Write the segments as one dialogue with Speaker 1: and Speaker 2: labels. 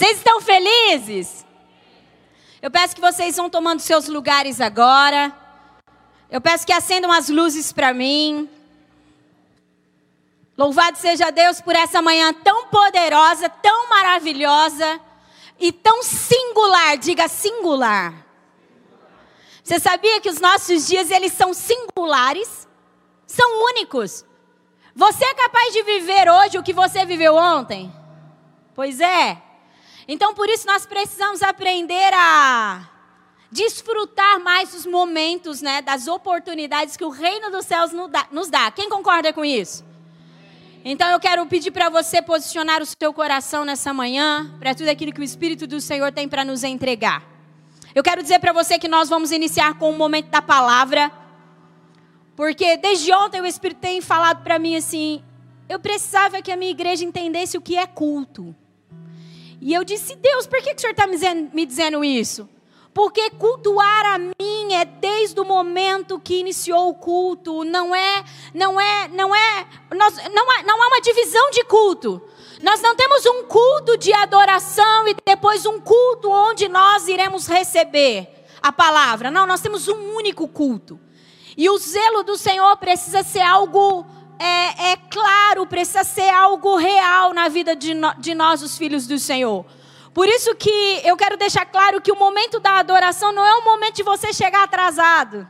Speaker 1: Vocês estão felizes? Eu peço que vocês vão tomando seus lugares agora. Eu peço que acendam as luzes para mim. Louvado seja Deus por essa manhã tão poderosa, tão maravilhosa e tão singular. Diga singular. Você sabia que os nossos dias eles são singulares? São únicos. Você é capaz de viver hoje o que você viveu ontem? Pois é. Então por isso nós precisamos aprender a desfrutar mais os momentos, né, das oportunidades que o reino dos céus nos dá. Quem concorda com isso? Então eu quero pedir para você posicionar o seu coração nessa manhã para tudo aquilo que o Espírito do Senhor tem para nos entregar. Eu quero dizer para você que nós vamos iniciar com o momento da palavra, porque desde ontem o Espírito tem falado para mim assim: eu precisava que a minha igreja entendesse o que é culto. E eu disse: Deus, por que, que o Senhor está me dizendo isso? Porque cultuar a mim é desde o momento que iniciou o culto, não é, não é, não é, nós, não, há, não há uma divisão de culto. Nós não temos um culto de adoração e depois um culto onde nós iremos receber a palavra. Não, nós temos um único culto. E o zelo do Senhor precisa ser algo é, é claro, precisa ser algo real na vida de, no, de nós, os filhos do Senhor. Por isso que eu quero deixar claro que o momento da adoração não é o momento de você chegar atrasado.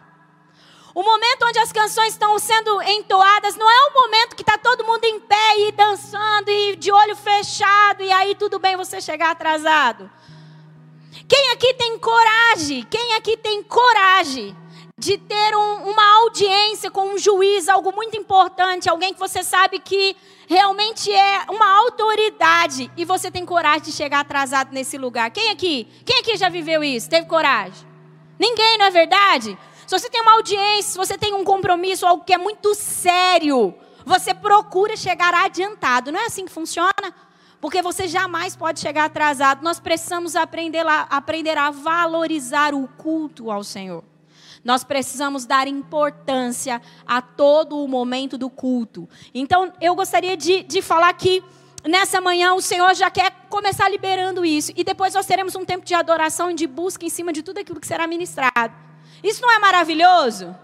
Speaker 1: O momento onde as canções estão sendo entoadas não é o momento que está todo mundo em pé e dançando e de olho fechado e aí tudo bem você chegar atrasado. Quem aqui tem coragem? Quem aqui tem coragem de ter um, uma audiência com um juiz, algo muito importante, alguém que você sabe que realmente é uma autoridade e você tem coragem de chegar atrasado nesse lugar. Quem aqui? Quem aqui já viveu isso? Teve coragem? Ninguém, não é verdade? Se você tem uma audiência, se você tem um compromisso, algo que é muito sério, você procura chegar adiantado. Não é assim que funciona? Porque você jamais pode chegar atrasado. Nós precisamos aprender, a, aprender a valorizar o culto ao Senhor. Nós precisamos dar importância a todo o momento do culto. Então, eu gostaria de, de falar que nessa manhã o Senhor já quer começar liberando isso. E depois nós teremos um tempo de adoração e de busca em cima de tudo aquilo que será ministrado. Isso não é maravilhoso?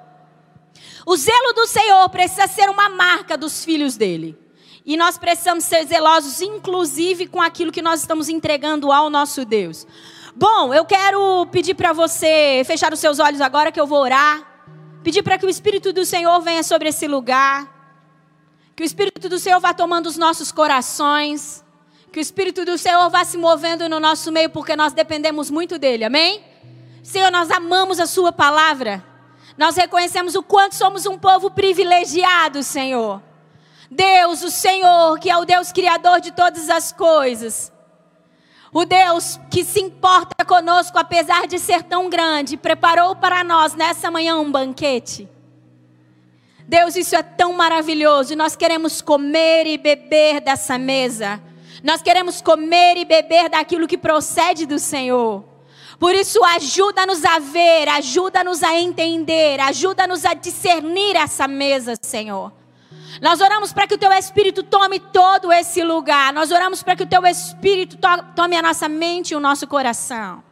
Speaker 1: O zelo do Senhor precisa ser uma marca dos filhos dele. E nós precisamos ser zelosos, inclusive com aquilo que nós estamos entregando ao nosso Deus. Bom, eu quero pedir para você fechar os seus olhos agora que eu vou orar. Pedir para que o Espírito do Senhor venha sobre esse lugar. Que o Espírito do Senhor vá tomando os nossos corações. Que o Espírito do Senhor vá se movendo no nosso meio, porque nós dependemos muito dele. Amém? Senhor, nós amamos a Sua palavra. Nós reconhecemos o quanto somos um povo privilegiado, Senhor. Deus, o Senhor, que é o Deus criador de todas as coisas. O Deus que se importa conosco, apesar de ser tão grande, preparou para nós nessa manhã um banquete. Deus, isso é tão maravilhoso. E nós queremos comer e beber dessa mesa. Nós queremos comer e beber daquilo que procede do Senhor. Por isso, ajuda-nos a ver, ajuda-nos a entender, ajuda-nos a discernir essa mesa, Senhor. Nós oramos para que o teu Espírito tome todo esse lugar. Nós oramos para que o teu Espírito tome a nossa mente e o nosso coração.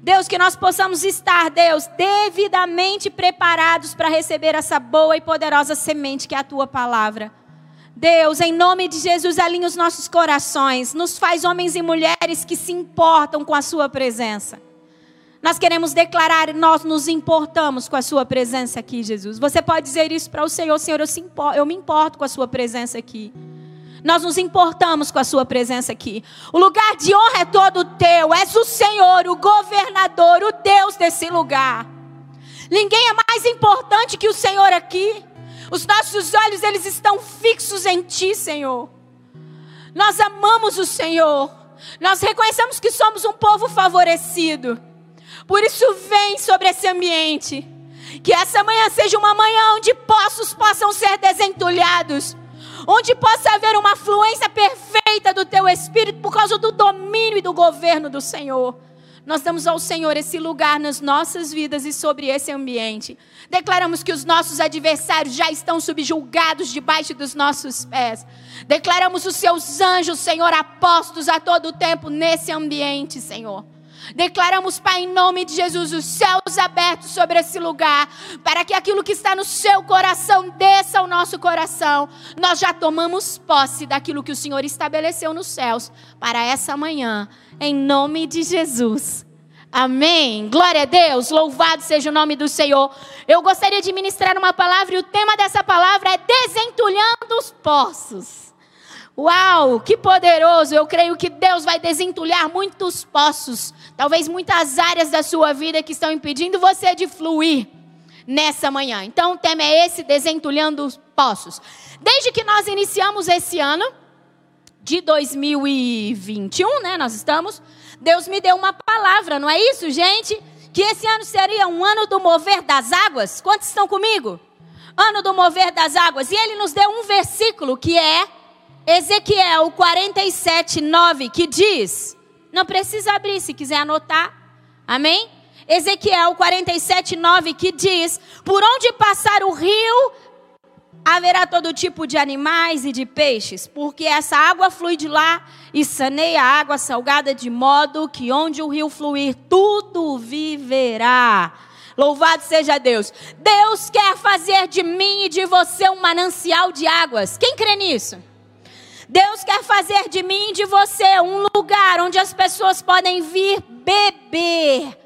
Speaker 1: Deus, que nós possamos estar, Deus, devidamente preparados para receber essa boa e poderosa semente que é a tua palavra. Deus, em nome de Jesus, alinha os nossos corações, nos faz homens e mulheres que se importam com a Sua presença. Nós queremos declarar, nós nos importamos com a Sua presença aqui, Jesus. Você pode dizer isso para o Senhor, Senhor, eu, eu me importo com a Sua presença aqui. Nós nos importamos com a Sua presença aqui. O lugar de honra é todo teu. És o Senhor, o governador, o Deus desse lugar. Ninguém é mais importante que o Senhor aqui. Os nossos olhos, eles estão fixos em Ti, Senhor. Nós amamos o Senhor. Nós reconhecemos que somos um povo favorecido. Por isso, vem sobre esse ambiente. Que essa manhã seja uma manhã onde poços possam ser desentulhados. Onde possa haver uma fluência perfeita do teu espírito por causa do domínio e do governo do Senhor. nós damos ao Senhor esse lugar nas nossas vidas e sobre esse ambiente. Declaramos que os nossos adversários já estão subjugados debaixo dos nossos pés. Declaramos os seus anjos, Senhor, apostos a todo tempo nesse ambiente, Senhor. Declaramos, Pai, em nome de Jesus, os céus abertos sobre esse lugar, para que aquilo que está no seu coração desça ao nosso coração. Nós já tomamos posse daquilo que o Senhor estabeleceu nos céus para essa manhã em nome de Jesus. Amém. Glória a Deus. Louvado seja o nome do Senhor. Eu gostaria de ministrar uma palavra e o tema dessa palavra é desentulhando os poços. Uau, que poderoso! Eu creio que Deus vai desentulhar muitos poços, talvez muitas áreas da sua vida que estão impedindo você de fluir nessa manhã. Então, o tema é esse: desentulhando os poços. Desde que nós iniciamos esse ano, de 2021, né? Nós estamos. Deus me deu uma palavra, não é isso, gente? Que esse ano seria um ano do mover das águas. Quantos estão comigo? Ano do mover das águas. E ele nos deu um versículo que é Ezequiel 47, 9, que diz: não precisa abrir se quiser anotar. Amém? Ezequiel 47, 9, que diz: Por onde passar o rio, haverá todo tipo de animais e de peixes, porque essa água flui de lá e saneia a água salgada de modo que onde o rio fluir, tudo viverá. Louvado seja Deus. Deus quer fazer de mim e de você um manancial de águas. Quem crê nisso? Deus quer fazer de mim e de você um lugar onde as pessoas podem vir beber,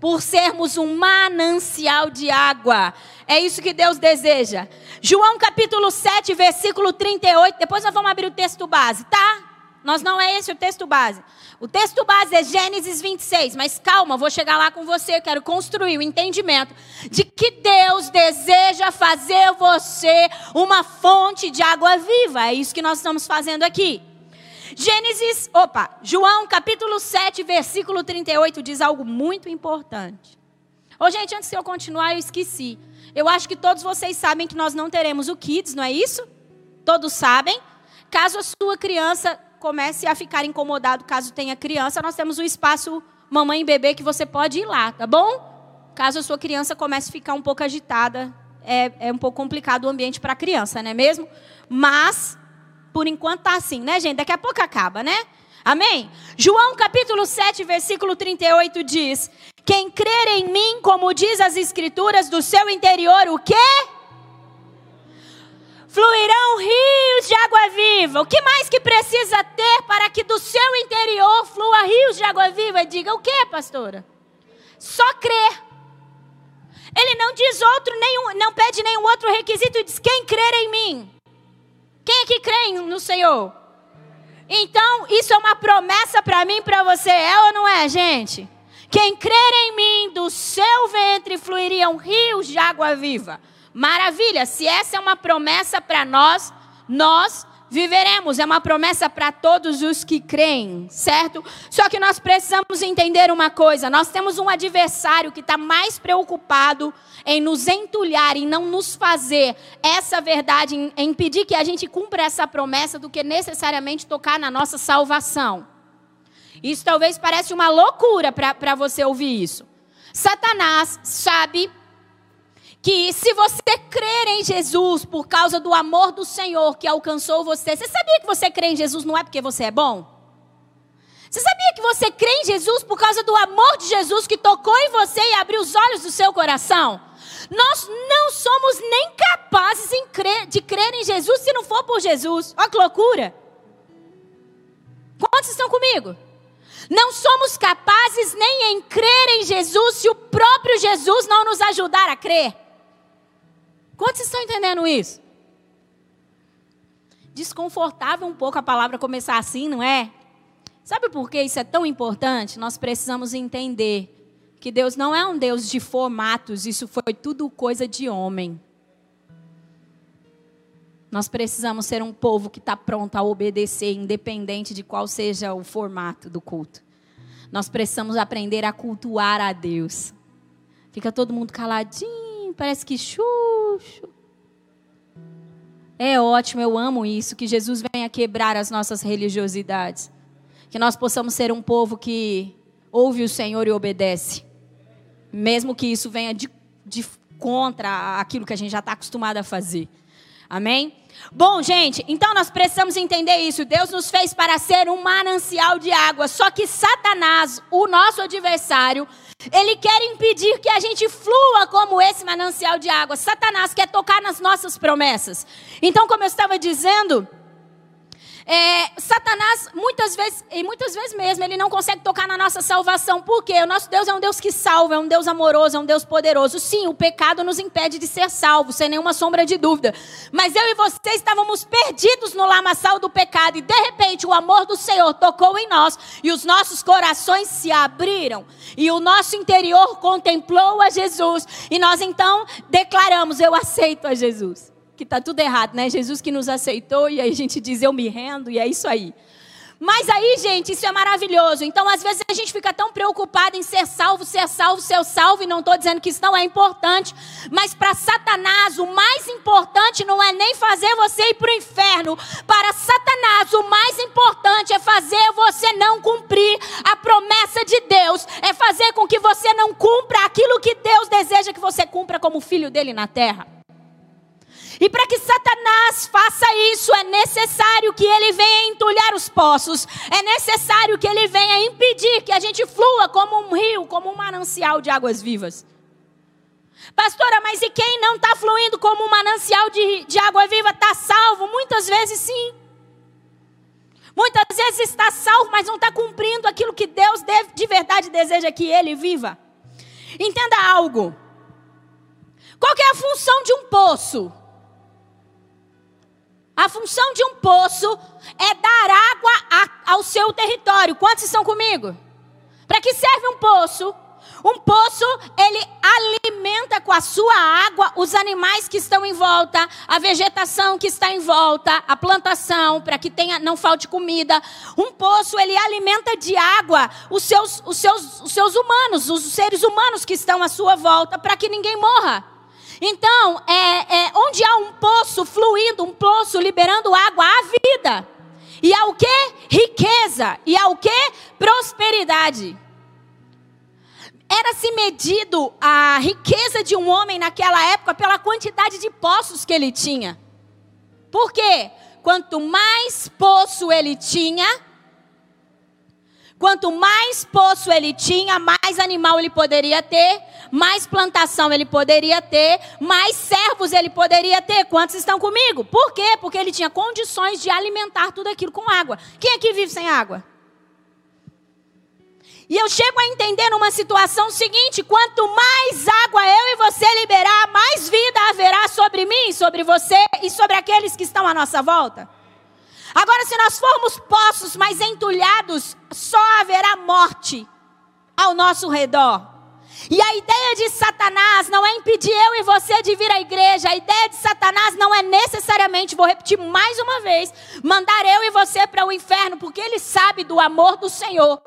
Speaker 1: por sermos um manancial de água. É isso que Deus deseja. João capítulo 7, versículo 38. Depois nós vamos abrir o texto base, tá? Nós não é esse o texto base. O texto base é Gênesis 26, mas calma, vou chegar lá com você, eu quero construir o entendimento de que Deus deseja fazer você uma fonte de água viva. É isso que nós estamos fazendo aqui. Gênesis, opa, João capítulo 7, versículo 38 diz algo muito importante. Ô, gente, antes de eu continuar, eu esqueci. Eu acho que todos vocês sabem que nós não teremos o Kids, não é isso? Todos sabem. Caso a sua criança comece a ficar incomodado, caso tenha criança, nós temos o espaço mamãe e bebê que você pode ir lá, tá bom? Caso a sua criança comece a ficar um pouco agitada, é, é um pouco complicado o ambiente para a criança, não é mesmo? Mas, por enquanto tá assim, né, gente? Daqui a pouco acaba, né? Amém? João capítulo 7, versículo 38 diz: quem crer em mim, como diz as escrituras, do seu interior, o quê? Fluirão rios de água viva. O que mais que precisa ter para que do seu interior flua rios de água viva? Diga o que, pastora? Só crer. Ele não diz outro, nenhum, não pede nenhum outro requisito, diz quem crer em mim. Quem é que crê no Senhor? Então, isso é uma promessa para mim, para você, é ou não é, gente? Quem crer em mim, do seu ventre fluiriam rios de água viva. Maravilha, se essa é uma promessa para nós, nós viveremos. É uma promessa para todos os que creem, certo? Só que nós precisamos entender uma coisa: nós temos um adversário que está mais preocupado em nos entulhar, em não nos fazer essa verdade, em, impedir que a gente cumpra essa promessa, do que necessariamente tocar na nossa salvação. Isso talvez pareça uma loucura para você ouvir isso. Satanás sabe que se você crer em Jesus por causa do amor do Senhor que alcançou você, você sabia que você crê em Jesus não é porque você é bom? Você sabia que você crê em Jesus por causa do amor de Jesus que tocou em você e abriu os olhos do seu coração? Nós não somos nem capazes crer, de crer em Jesus se não for por Jesus. Olha que loucura! Quantos estão comigo? Não somos capazes nem em crer em Jesus se o próprio Jesus não nos ajudar a crer. Quantos estão entendendo isso? Desconfortável um pouco a palavra começar assim, não é? Sabe por que isso é tão importante? Nós precisamos entender que Deus não é um Deus de formatos, isso foi tudo coisa de homem. Nós precisamos ser um povo que está pronto a obedecer, independente de qual seja o formato do culto. Nós precisamos aprender a cultuar a Deus. Fica todo mundo caladinho, parece que chucho. É ótimo, eu amo isso, que Jesus venha quebrar as nossas religiosidades. Que nós possamos ser um povo que ouve o Senhor e obedece. Mesmo que isso venha de, de contra aquilo que a gente já está acostumado a fazer. Amém? Bom, gente, então nós precisamos entender isso. Deus nos fez para ser um manancial de água. Só que Satanás, o nosso adversário, ele quer impedir que a gente flua como esse manancial de água. Satanás quer tocar nas nossas promessas. Então, como eu estava dizendo, é, Satanás, muitas vezes, e muitas vezes mesmo, ele não consegue tocar na nossa salvação. Por quê? O nosso Deus é um Deus que salva, é um Deus amoroso, é um Deus poderoso. Sim, o pecado nos impede de ser salvos, sem nenhuma sombra de dúvida. Mas eu e você estávamos perdidos no lamaçal do pecado, e de repente o amor do Senhor tocou em nós, e os nossos corações se abriram, e o nosso interior contemplou a Jesus, e nós então declaramos: Eu aceito a Jesus que está tudo errado, né? Jesus que nos aceitou e aí a gente diz eu me rendo e é isso aí. Mas aí, gente, isso é maravilhoso. Então, às vezes a gente fica tão preocupado em ser salvo, ser salvo, ser salvo, e não estou dizendo que isso não é importante. Mas para Satanás, o mais importante não é nem fazer você ir para o inferno. Para Satanás, o mais importante é fazer você não cumprir a promessa de Deus. É fazer com que você não cumpra aquilo que Deus deseja que você cumpra como filho dele na terra. E para que Satanás faça isso, é necessário que ele venha entulhar os poços, é necessário que ele venha impedir que a gente flua como um rio, como um manancial de águas vivas. Pastora, mas e quem não está fluindo como um manancial de, de água viva está salvo? Muitas vezes sim. Muitas vezes está salvo, mas não está cumprindo aquilo que Deus deve, de verdade deseja que ele viva. Entenda algo. Qual é a função de um poço? A função de um poço é dar água a, ao seu território. Quantos estão comigo? Para que serve um poço? Um poço, ele alimenta com a sua água os animais que estão em volta, a vegetação que está em volta, a plantação, para que tenha, não falte comida. Um poço, ele alimenta de água os seus, os seus, os seus humanos, os seres humanos que estão à sua volta, para que ninguém morra. Então, é, é, onde há um poço fluindo, um poço liberando água, há vida. E há o que? Riqueza. E há o que? Prosperidade. Era-se medido a riqueza de um homem naquela época pela quantidade de poços que ele tinha. Por quê? Quanto mais poço ele tinha, Quanto mais poço ele tinha, mais animal ele poderia ter, mais plantação ele poderia ter, mais servos ele poderia ter. Quantos estão comigo? Por quê? Porque ele tinha condições de alimentar tudo aquilo com água. Quem aqui vive sem água? E eu chego a entender numa situação seguinte: quanto mais água eu e você liberar, mais vida haverá sobre mim, sobre você e sobre aqueles que estão à nossa volta. Agora, se nós formos poços mais entulhados, só haverá morte ao nosso redor. E a ideia de Satanás não é impedir eu e você de vir à igreja. A ideia de Satanás não é necessariamente, vou repetir mais uma vez, mandar eu e você para o inferno, porque ele sabe do amor do Senhor.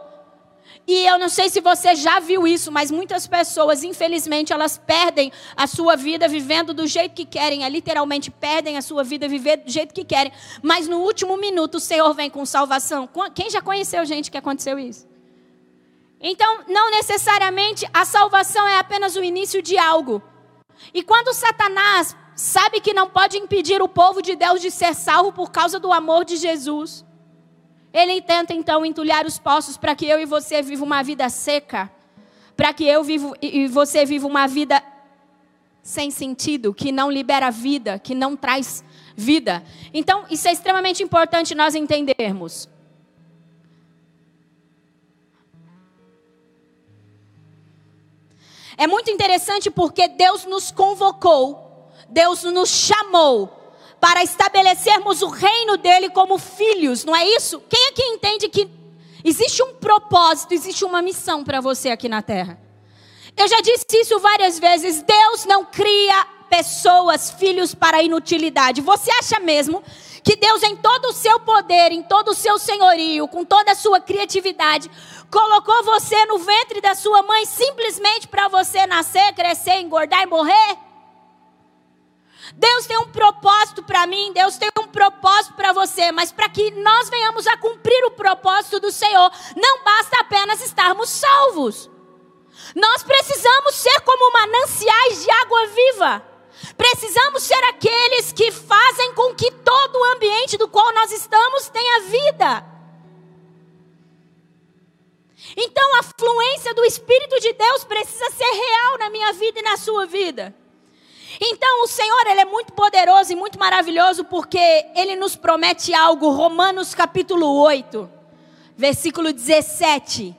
Speaker 1: E eu não sei se você já viu isso, mas muitas pessoas, infelizmente, elas perdem a sua vida vivendo do jeito que querem, é, literalmente perdem a sua vida vivendo do jeito que querem. Mas no último minuto o Senhor vem com salvação. Quem já conheceu gente que aconteceu isso? Então, não necessariamente a salvação é apenas o início de algo. E quando Satanás sabe que não pode impedir o povo de Deus de ser salvo por causa do amor de Jesus, ele tenta então entulhar os poços para que eu e você viva uma vida seca, para que eu vivo e você viva uma vida sem sentido, que não libera vida, que não traz vida. Então, isso é extremamente importante nós entendermos. É muito interessante porque Deus nos convocou, Deus nos chamou para estabelecermos o reino dele como filhos, não é isso? Quem aqui entende que existe um propósito, existe uma missão para você aqui na terra? Eu já disse isso várias vezes: Deus não cria pessoas, filhos para inutilidade. Você acha mesmo que Deus, em todo o seu poder, em todo o seu senhorio, com toda a sua criatividade, colocou você no ventre da sua mãe simplesmente para você nascer, crescer, engordar e morrer? Deus tem um propósito para mim, Deus tem um propósito para você, mas para que nós venhamos a cumprir o propósito do Senhor, não basta apenas estarmos salvos. Nós precisamos ser como mananciais de água viva. Precisamos ser aqueles que fazem com que todo o ambiente do qual nós estamos tenha vida. Então a fluência do Espírito de Deus precisa ser real na minha vida e na sua vida. Então o Senhor, ele é muito poderoso e muito maravilhoso porque ele nos promete algo. Romanos capítulo 8, versículo 17,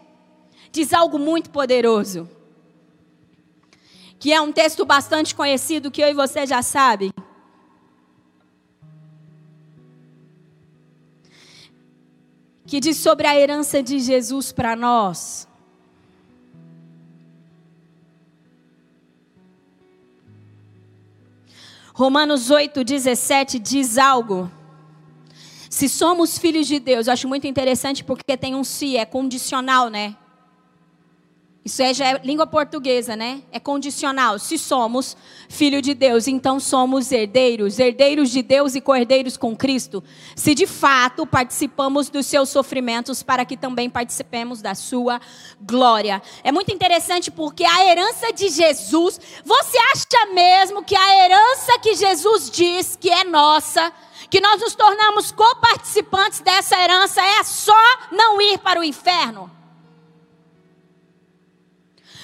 Speaker 1: diz algo muito poderoso. Que é um texto bastante conhecido que eu e você já sabem. Que diz sobre a herança de Jesus para nós. Romanos 8, 17 diz algo. Se somos filhos de Deus, eu acho muito interessante porque tem um se, é condicional, né? Isso é, já é língua portuguesa, né? É condicional. Se somos filho de Deus, então somos herdeiros, herdeiros de Deus e cordeiros com Cristo. Se de fato participamos dos seus sofrimentos, para que também participemos da sua glória. É muito interessante porque a herança de Jesus, você acha mesmo que a herança que Jesus diz que é nossa, que nós nos tornamos coparticipantes dessa herança, é só não ir para o inferno?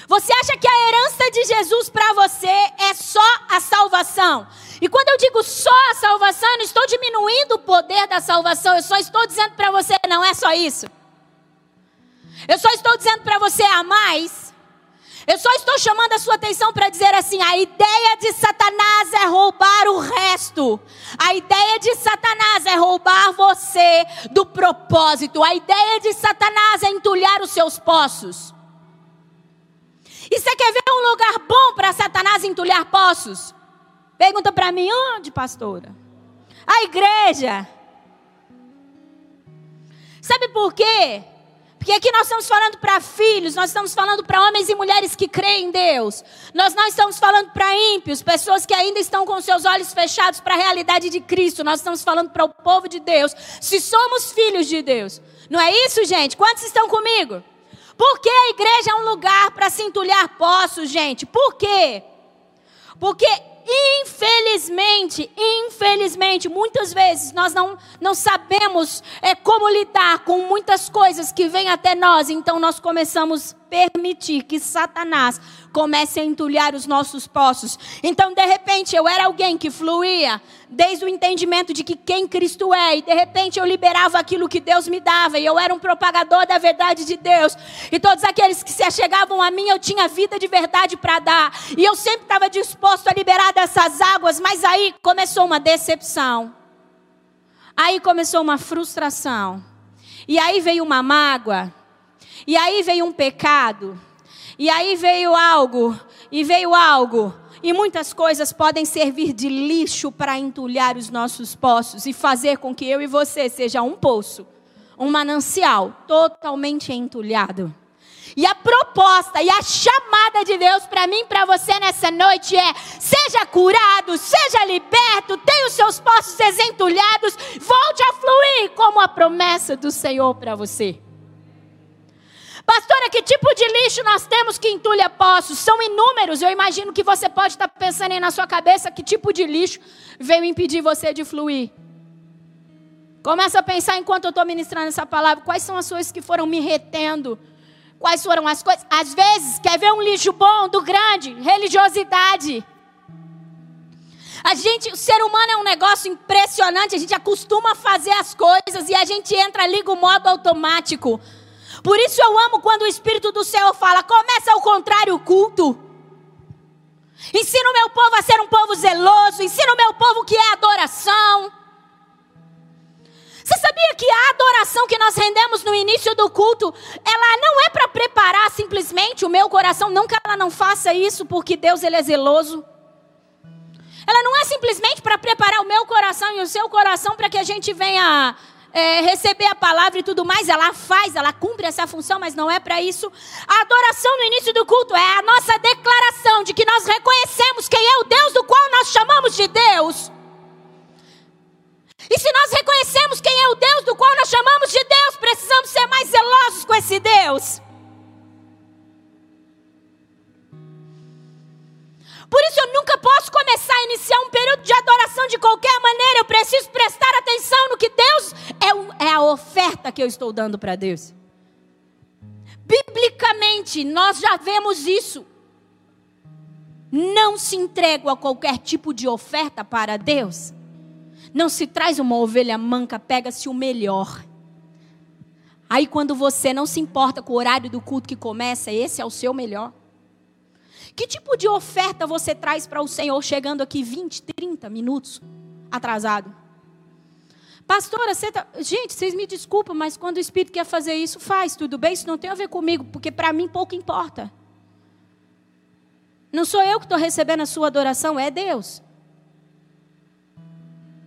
Speaker 1: Você acha que a herança de Jesus para você é só a salvação? E quando eu digo só a salvação, eu não estou diminuindo o poder da salvação, eu só estou dizendo para você, não é só isso. Eu só estou dizendo para você a mais. Eu só estou chamando a sua atenção para dizer assim: a ideia de Satanás é roubar o resto. A ideia de Satanás é roubar você do propósito. A ideia de Satanás é entulhar os seus poços. E você quer ver um lugar bom para Satanás entulhar poços? Pergunta para mim, onde, pastora? A igreja. Sabe por quê? Porque aqui nós estamos falando para filhos, nós estamos falando para homens e mulheres que creem em Deus. Nós não estamos falando para ímpios, pessoas que ainda estão com seus olhos fechados para a realidade de Cristo. Nós estamos falando para o povo de Deus. Se somos filhos de Deus. Não é isso, gente? Quantos estão comigo? Por que a igreja é um lugar para se entulhar poços, gente? Por quê? Porque infelizmente, infelizmente, muitas vezes nós não, não sabemos é, como lidar com muitas coisas que vêm até nós, então nós começamos a permitir que Satanás comece a entulhar os nossos poços. Então, de repente, eu era alguém que fluía desde o entendimento de que quem Cristo é, e de repente eu liberava aquilo que Deus me dava, e eu era um propagador da verdade de Deus, e todos aqueles que se achegavam a mim, eu tinha vida de verdade para dar, e eu sempre estava disposto a liberar dessas águas, mas aí começou uma decepção, aí começou uma frustração, e aí veio uma mágoa, e aí veio um pecado, e aí veio algo, e veio algo, e muitas coisas podem servir de lixo para entulhar os nossos poços e fazer com que eu e você seja um poço, um manancial totalmente entulhado. E a proposta e a chamada de Deus para mim e para você nessa noite é: seja curado, seja liberto, tenha os seus poços desentulhados, volte a fluir como a promessa do Senhor para você. Pastora, que tipo de lixo nós temos que entulha poços? São inúmeros. Eu imagino que você pode estar pensando aí na sua cabeça que tipo de lixo veio impedir você de fluir. Começa a pensar enquanto eu estou ministrando essa palavra. Quais são as coisas que foram me retendo? Quais foram as coisas? Às vezes, quer ver um lixo bom, do grande? Religiosidade. A gente, o ser humano é um negócio impressionante. A gente acostuma a fazer as coisas e a gente entra, liga o modo automático. Por isso eu amo quando o Espírito do Senhor fala: começa ao contrário o culto. Ensina o meu povo a ser um povo zeloso. Ensina o meu povo que é adoração. Você sabia que a adoração que nós rendemos no início do culto, ela não é para preparar simplesmente o meu coração, não que ela não faça isso, porque Deus ele é zeloso. Ela não é simplesmente para preparar o meu coração e o seu coração para que a gente venha é, receber a palavra e tudo mais, ela faz, ela cumpre essa função, mas não é para isso. A adoração no início do culto é a nossa declaração de que nós reconhecemos quem é o Deus do qual nós chamamos de Deus. E se nós reconhecemos quem é o Deus do qual nós chamamos de Deus, precisamos ser mais zelosos com esse Deus. Por isso eu nunca posso começar a iniciar um período de adoração de qualquer maneira. Eu preciso prestar atenção no que Deus é, é a oferta que eu estou dando para Deus. Biblicamente, nós já vemos isso. Não se entrega a qualquer tipo de oferta para Deus. Não se traz uma ovelha manca, pega-se o melhor. Aí quando você não se importa com o horário do culto que começa, esse é o seu melhor. Que tipo de oferta você traz para o Senhor chegando aqui 20, 30 minutos atrasado? Pastora, você tá... gente, vocês me desculpam, mas quando o Espírito quer fazer isso, faz, tudo bem? Isso não tem a ver comigo, porque para mim pouco importa. Não sou eu que estou recebendo a sua adoração, é Deus.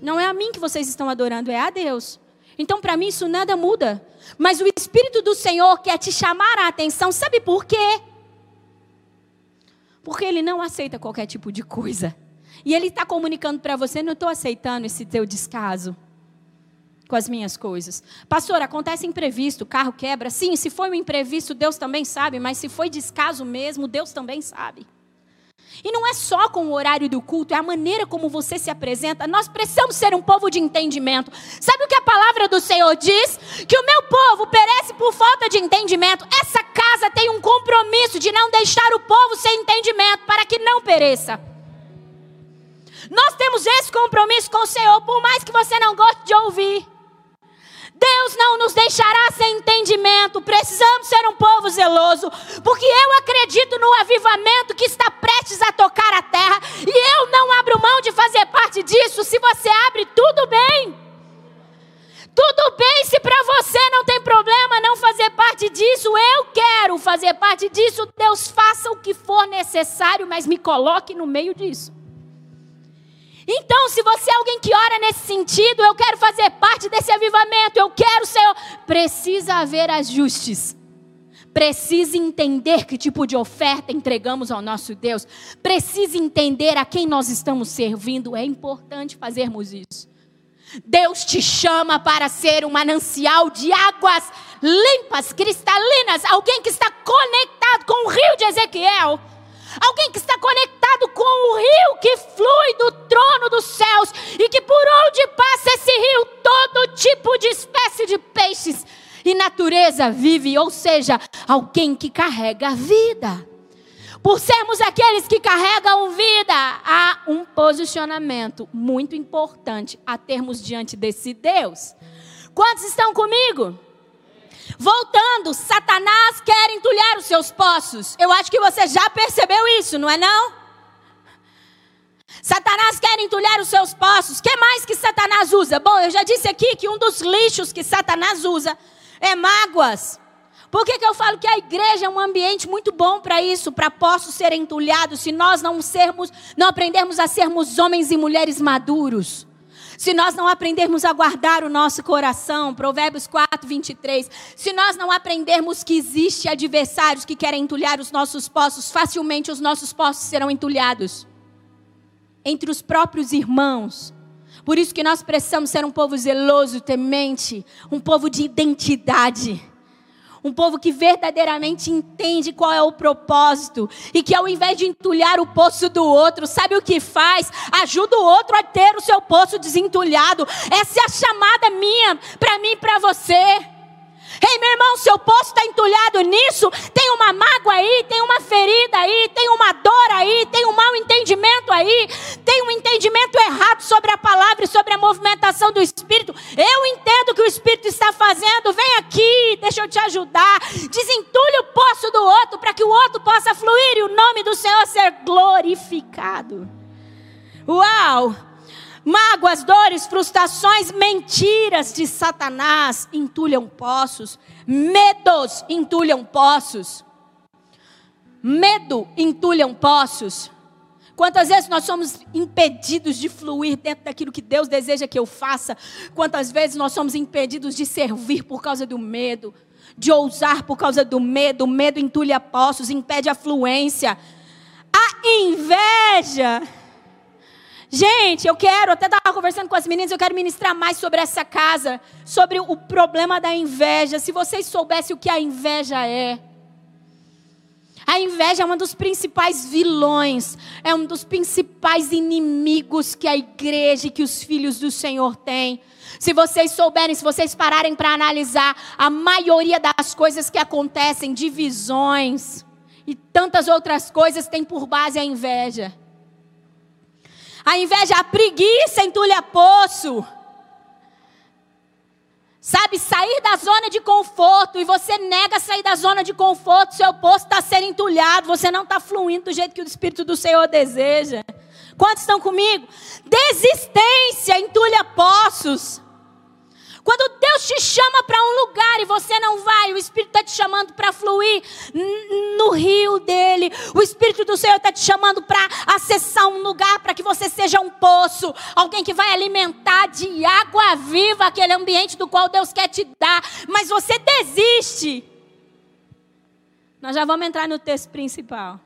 Speaker 1: Não é a mim que vocês estão adorando, é a Deus. Então, para mim, isso nada muda. Mas o Espírito do Senhor quer te chamar a atenção, sabe por quê? Porque ele não aceita qualquer tipo de coisa. E ele está comunicando para você: não estou aceitando esse teu descaso com as minhas coisas. Pastor, acontece imprevisto, carro quebra. Sim, se foi um imprevisto, Deus também sabe, mas se foi descaso mesmo, Deus também sabe. E não é só com o horário do culto, é a maneira como você se apresenta. Nós precisamos ser um povo de entendimento. Sabe o que a palavra do Senhor diz? Que o meu povo perece por falta de entendimento. Essa casa tem um compromisso de não deixar o povo sem entendimento para que não pereça. Nós temos esse compromisso com o Senhor, por mais que você não goste de ouvir. Deus não nos deixará sem entendimento. Precisamos ser um povo zeloso, porque eu acredito no avivamento que está prestes a tocar a terra, e eu não abro mão de fazer parte disso. Se você abre, tudo bem. Tudo bem se para você não tem problema não fazer parte disso. Eu quero fazer parte disso. Deus faça o que for necessário, mas me coloque no meio disso. Então, se você é alguém que ora nesse sentido, eu quero fazer parte desse avivamento, eu quero, Senhor, precisa haver ajustes. Precisa entender que tipo de oferta entregamos ao nosso Deus. Precisa entender a quem nós estamos servindo. É importante fazermos isso. Deus te chama para ser um manancial de águas limpas, cristalinas. Alguém que está conectado com o rio de Ezequiel Alguém que está conectado com o rio que flui do trono dos céus e que por onde passa esse rio, todo tipo de espécie de peixes e natureza vive, ou seja, alguém que carrega vida. Por sermos aqueles que carregam vida, há um posicionamento muito importante a termos diante desse Deus. Quantos estão comigo? Voltando, Satanás quer entulhar os seus poços. Eu acho que você já percebeu isso, não é não? Satanás quer entulhar os seus poços. Que mais que Satanás usa? Bom, eu já disse aqui que um dos lixos que Satanás usa é mágoas. Por que, que eu falo que a igreja é um ambiente muito bom para isso, para poços serem entulhados, se nós não sermos, não aprendermos a sermos homens e mulheres maduros? Se nós não aprendermos a guardar o nosso coração, Provérbios 4, 23, se nós não aprendermos que existe adversários que querem entulhar os nossos poços, facilmente os nossos poços serão entulhados entre os próprios irmãos. Por isso que nós precisamos ser um povo zeloso, temente, um povo de identidade. Um povo que verdadeiramente entende qual é o propósito e que ao invés de entulhar o poço do outro, sabe o que faz? Ajuda o outro a ter o seu poço desentulhado. Essa é a chamada minha, para mim e para você. Ei, meu irmão, seu poço está entulhado nisso, tem uma mágoa aí, tem uma ferida aí, tem uma dor aí, tem um mau entendimento aí, tem um entendimento errado sobre a palavra e sobre a movimentação do Espírito. Eu entendo o que o Espírito está fazendo, vem aqui, deixa eu te ajudar. Desentulhe o poço do outro para que o outro possa fluir e o nome do Senhor ser glorificado. Uau! Mágoas, dores, frustrações, mentiras de Satanás entulham poços. Medos entulham poços. Medo entulham poços. Quantas vezes nós somos impedidos de fluir dentro daquilo que Deus deseja que eu faça? Quantas vezes nós somos impedidos de servir por causa do medo? De ousar por causa do medo? O medo entulha poços, impede a fluência. A inveja Gente, eu quero, até estava conversando com as meninas, eu quero ministrar mais sobre essa casa, sobre o problema da inveja. Se vocês soubessem o que a inveja é. A inveja é um dos principais vilões, é um dos principais inimigos que a igreja e que os filhos do Senhor têm. Se vocês souberem, se vocês pararem para analisar, a maioria das coisas que acontecem, divisões e tantas outras coisas, tem por base a inveja. A inveja, a preguiça entulha poço. Sabe, sair da zona de conforto e você nega sair da zona de conforto, seu poço está sendo entulhado, você não está fluindo do jeito que o Espírito do Senhor deseja. Quantos estão comigo? Desistência entulha poços. Quando Deus te chama para um lugar e você não vai, o Espírito está te chamando para fluir no rio dele. O Espírito do Senhor está te chamando para acessar um lugar para que você seja um poço, alguém que vai alimentar de água viva aquele ambiente do qual Deus quer te dar. Mas você desiste. Nós já vamos entrar no texto principal.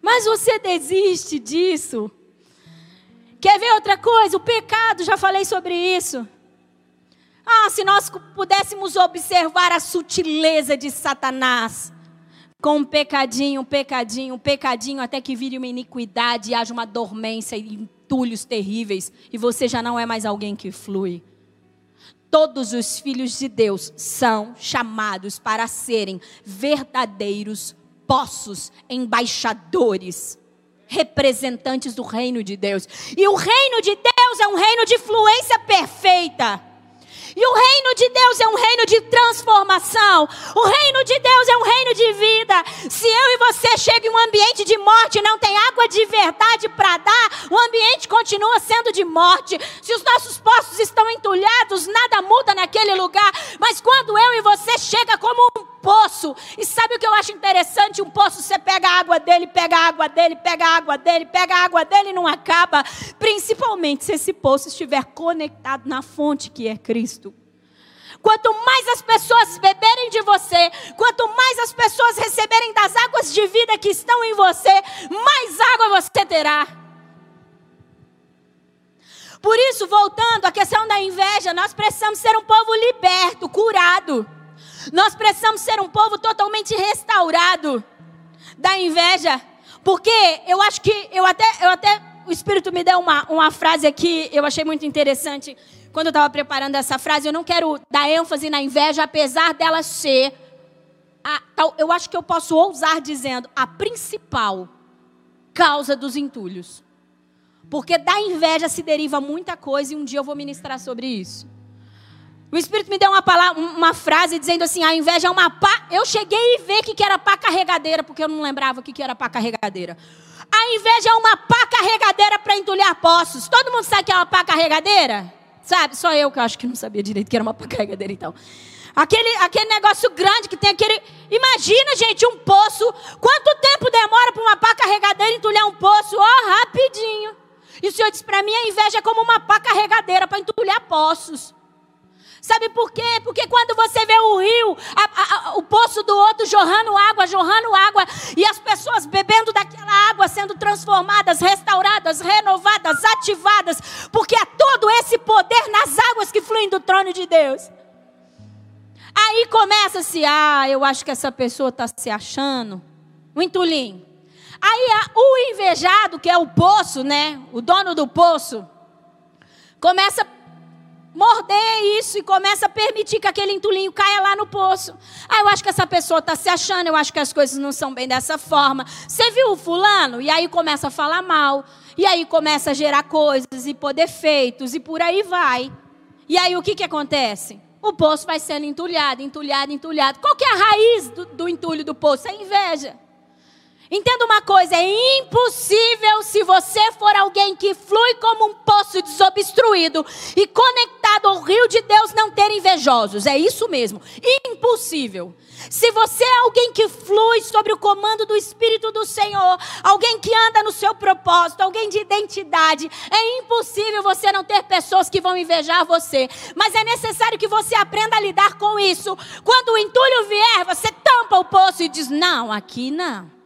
Speaker 1: Mas você desiste disso. Quer ver outra coisa? O pecado, já falei sobre isso. Ah, se nós pudéssemos observar a sutileza de Satanás. Com um pecadinho, um pecadinho, um pecadinho, até que vire uma iniquidade e haja uma dormência e entulhos terríveis. E você já não é mais alguém que flui. Todos os filhos de Deus são chamados para serem verdadeiros poços, embaixadores representantes do reino de Deus. E o reino de Deus é um reino de fluência perfeita. E o reino de Deus é um reino de transformação. O reino de Deus é um reino de vida. Se eu e você chegam em um ambiente de morte e não tem água de verdade para dar, o ambiente continua sendo de morte. Se os nossos poços estão entulhados, nada muda naquele lugar. Mas quando eu e você chega como um poço. E sabe o que eu acho interessante? Um poço, você pega a água dele, pega a água dele, pega a água dele, pega a água dele e não acaba. Principalmente se esse poço estiver conectado na fonte que é Cristo. Quanto mais as pessoas beberem de você, quanto mais as pessoas receberem das águas de vida que estão em você, mais água você terá. Por isso, voltando à questão da inveja, nós precisamos ser um povo liberto, curado. Nós precisamos ser um povo totalmente restaurado da inveja. Porque eu acho que eu até, eu até o Espírito me deu uma, uma frase aqui, eu achei muito interessante. Quando eu estava preparando essa frase, eu não quero dar ênfase na inveja, apesar dela ser, a, eu acho que eu posso ousar dizendo, a principal causa dos entulhos. Porque da inveja se deriva muita coisa e um dia eu vou ministrar sobre isso. O Espírito me deu uma, palavra, uma frase dizendo assim: a inveja é uma pá. Eu cheguei a ver o que era pá carregadeira, porque eu não lembrava o que era pá carregadeira. A inveja é uma pá carregadeira para entulhar poços. Todo mundo sabe que é uma pá carregadeira? Sabe? Só eu que acho que não sabia direito que era uma pá carregadeira, então. Aquele, aquele negócio grande que tem aquele. Imagina, gente, um poço. Quanto tempo demora para uma pá carregadeira entulhar um poço? Ó, oh, rapidinho. E o Senhor disse para mim: a inveja é como uma pá carregadeira para entulhar poços. Sabe por quê? Porque quando você vê o rio, a, a, o poço do outro jorrando água, jorrando água, e as pessoas bebendo daquela água, sendo transformadas, restauradas, renovadas, ativadas, porque é todo esse poder nas águas que fluem do trono de Deus. Aí começa-se, ah, eu acho que essa pessoa está se achando. Um entulinho. Aí o invejado, que é o poço, né? O dono do poço, começa a morder isso e começa a permitir que aquele entulinho caia lá no poço. Ah, eu acho que essa pessoa está se achando, eu acho que as coisas não são bem dessa forma. Você viu o fulano? E aí começa a falar mal. E aí começa a gerar coisas e pôr defeitos e por aí vai. E aí o que, que acontece? O poço vai sendo entulhado, entulhado, entulhado. Qual que é a raiz do, do entulho do poço? É inveja. Entenda uma coisa: é impossível se você for alguém que flui como um poço desobstruído e conectado ao rio de Deus, não ter invejosos. É isso mesmo. Impossível. Se você é alguém que flui sobre o comando do Espírito do Senhor, alguém que anda no seu propósito, alguém de identidade, é impossível você não ter pessoas que vão invejar você. Mas é necessário que você aprenda a lidar com isso. Quando o entulho vier, você tampa o poço e diz: Não, aqui não.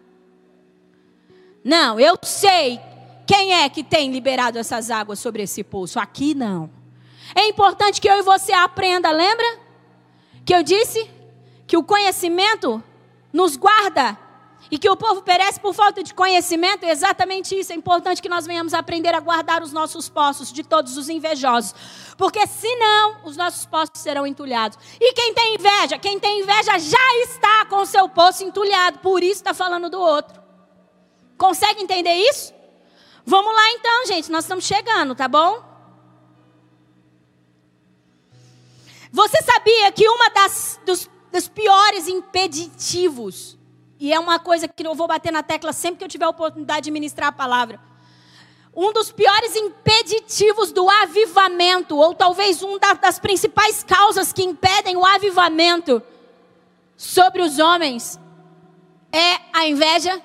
Speaker 1: Não, eu sei quem é que tem liberado essas águas sobre esse poço. Aqui não. É importante que eu e você aprenda, lembra? Que eu disse que o conhecimento nos guarda e que o povo perece por falta de conhecimento, é exatamente isso. É importante que nós venhamos aprender a guardar os nossos poços de todos os invejosos, porque senão os nossos poços serão entulhados. E quem tem inveja? Quem tem inveja já está com o seu poço entulhado, por isso está falando do outro. Consegue entender isso? Vamos lá então, gente, nós estamos chegando, tá bom? Você sabia que uma das dos, dos piores impeditivos e é uma coisa que eu vou bater na tecla sempre que eu tiver a oportunidade de ministrar a palavra. Um dos piores impeditivos do avivamento, ou talvez uma das principais causas que impedem o avivamento sobre os homens, é a inveja.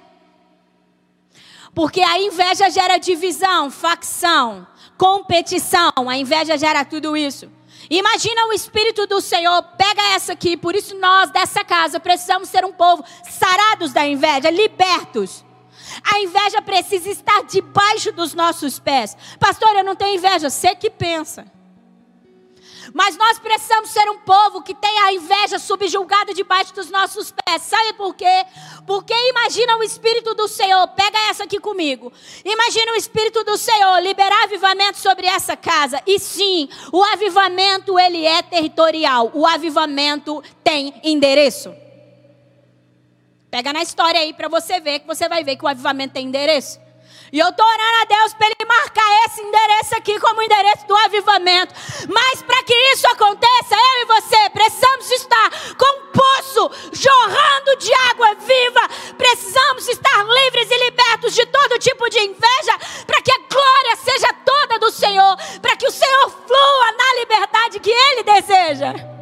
Speaker 1: Porque a inveja gera divisão, facção, competição. A inveja gera tudo isso. Imagina o Espírito do Senhor, pega essa aqui, por isso nós dessa casa precisamos ser um povo sarados da inveja, libertos. A inveja precisa estar debaixo dos nossos pés. Pastor, eu não tenho inveja, você que pensa. Mas nós precisamos ser um povo que tenha a inveja subjulgada debaixo dos nossos pés. Sabe por quê? Porque imagina o Espírito do Senhor, pega essa aqui comigo. Imagina o Espírito do Senhor liberar avivamento sobre essa casa. E sim, o avivamento ele é territorial. O avivamento tem endereço. Pega na história aí para você ver que você vai ver que o avivamento tem endereço. E eu estou orando a Deus para Ele marcar esse endereço aqui como endereço do avivamento. Mas para que isso aconteça, eu e você precisamos estar com um poço jorrando de água viva. Precisamos estar livres e libertos de todo tipo de inveja, para que a glória seja toda do Senhor, para que o Senhor flua na liberdade que Ele deseja.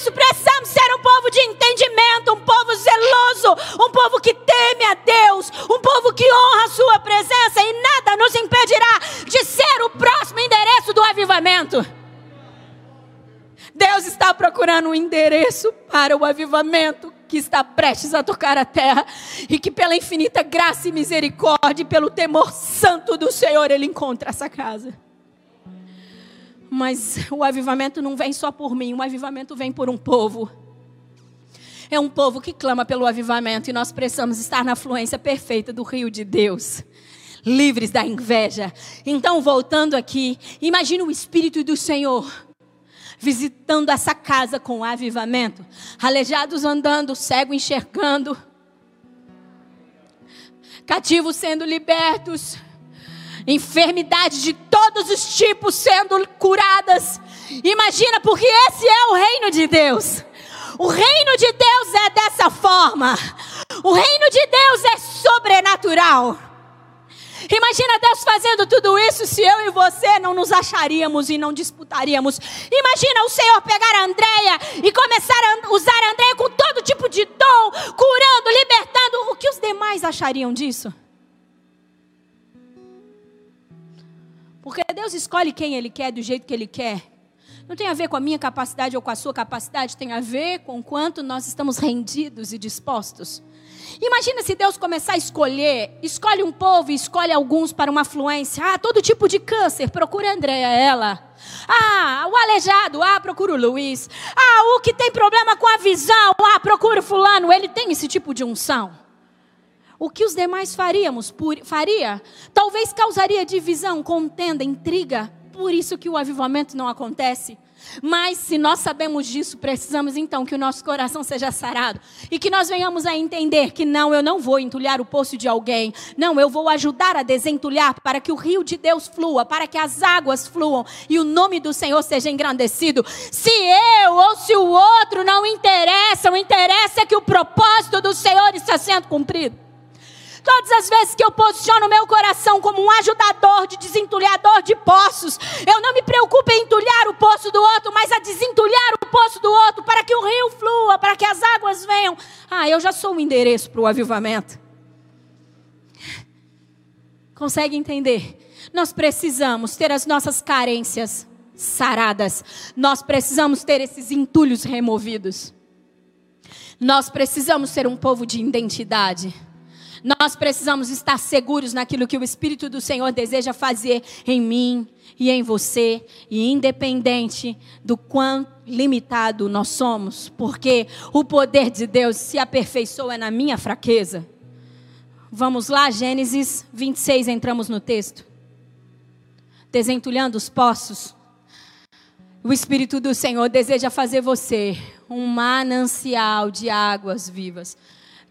Speaker 1: Isso precisamos ser um povo de entendimento, um povo zeloso, um povo que teme a Deus, um povo que honra a sua presença e nada nos impedirá de ser o próximo endereço do avivamento. Deus está procurando um endereço para o avivamento que está prestes a tocar a terra e que pela infinita graça e misericórdia e pelo temor santo do Senhor ele encontra essa casa. Mas o avivamento não vem só por mim, o avivamento vem por um povo. É um povo que clama pelo avivamento e nós precisamos estar na fluência perfeita do rio de Deus livres da inveja. Então, voltando aqui, imagine o Espírito do Senhor visitando essa casa com avivamento, aleijados andando, cego enxergando, cativos sendo libertos, enfermidades de todos os tipos sendo curadas. Imagina, porque esse é o reino de Deus. O reino de Deus é dessa forma. O reino de Deus é sobrenatural. Imagina Deus fazendo tudo isso se eu e você não nos acharíamos e não disputaríamos. Imagina o Senhor pegar a Andréia e começar a usar a Andréia com todo tipo de dom, curando, libertando. O que os demais achariam disso? Porque Deus escolhe quem Ele quer, do jeito que Ele quer. Não tem a ver com a minha capacidade ou com a sua capacidade, tem a ver com quanto nós estamos rendidos e dispostos. Imagina se Deus começar a escolher, escolhe um povo e escolhe alguns para uma fluência. Ah, todo tipo de câncer, procura a Andréia, ela. Ah, o aleijado, ah, procura o Luiz. Ah, o que tem problema com a visão, ah, procura o fulano, ele tem esse tipo de unção o que os demais faríamos, por, faria, talvez causaria divisão, contenda, intriga. Por isso que o avivamento não acontece. Mas se nós sabemos disso, precisamos então que o nosso coração seja sarado e que nós venhamos a entender que não, eu não vou entulhar o poço de alguém. Não, eu vou ajudar a desentulhar para que o rio de Deus flua, para que as águas fluam e o nome do Senhor seja engrandecido. Se eu ou se o outro não interessa, o interessa é que o propósito do Senhor está sendo cumprido. Todas as vezes que eu posiciono meu coração como um ajudador de desentulhador de poços, eu não me preocupo em entulhar o poço do outro, mas a desentulhar o poço do outro para que o rio flua, para que as águas venham. Ah, eu já sou o endereço para o avivamento. Consegue entender? Nós precisamos ter as nossas carências saradas. Nós precisamos ter esses entulhos removidos. Nós precisamos ser um povo de identidade. Nós precisamos estar seguros naquilo que o Espírito do Senhor deseja fazer em mim e em você, e independente do quão limitado nós somos, porque o poder de Deus se aperfeiçoa na minha fraqueza. Vamos lá, Gênesis 26, entramos no texto. Desentulhando os poços. O Espírito do Senhor deseja fazer você um manancial de águas vivas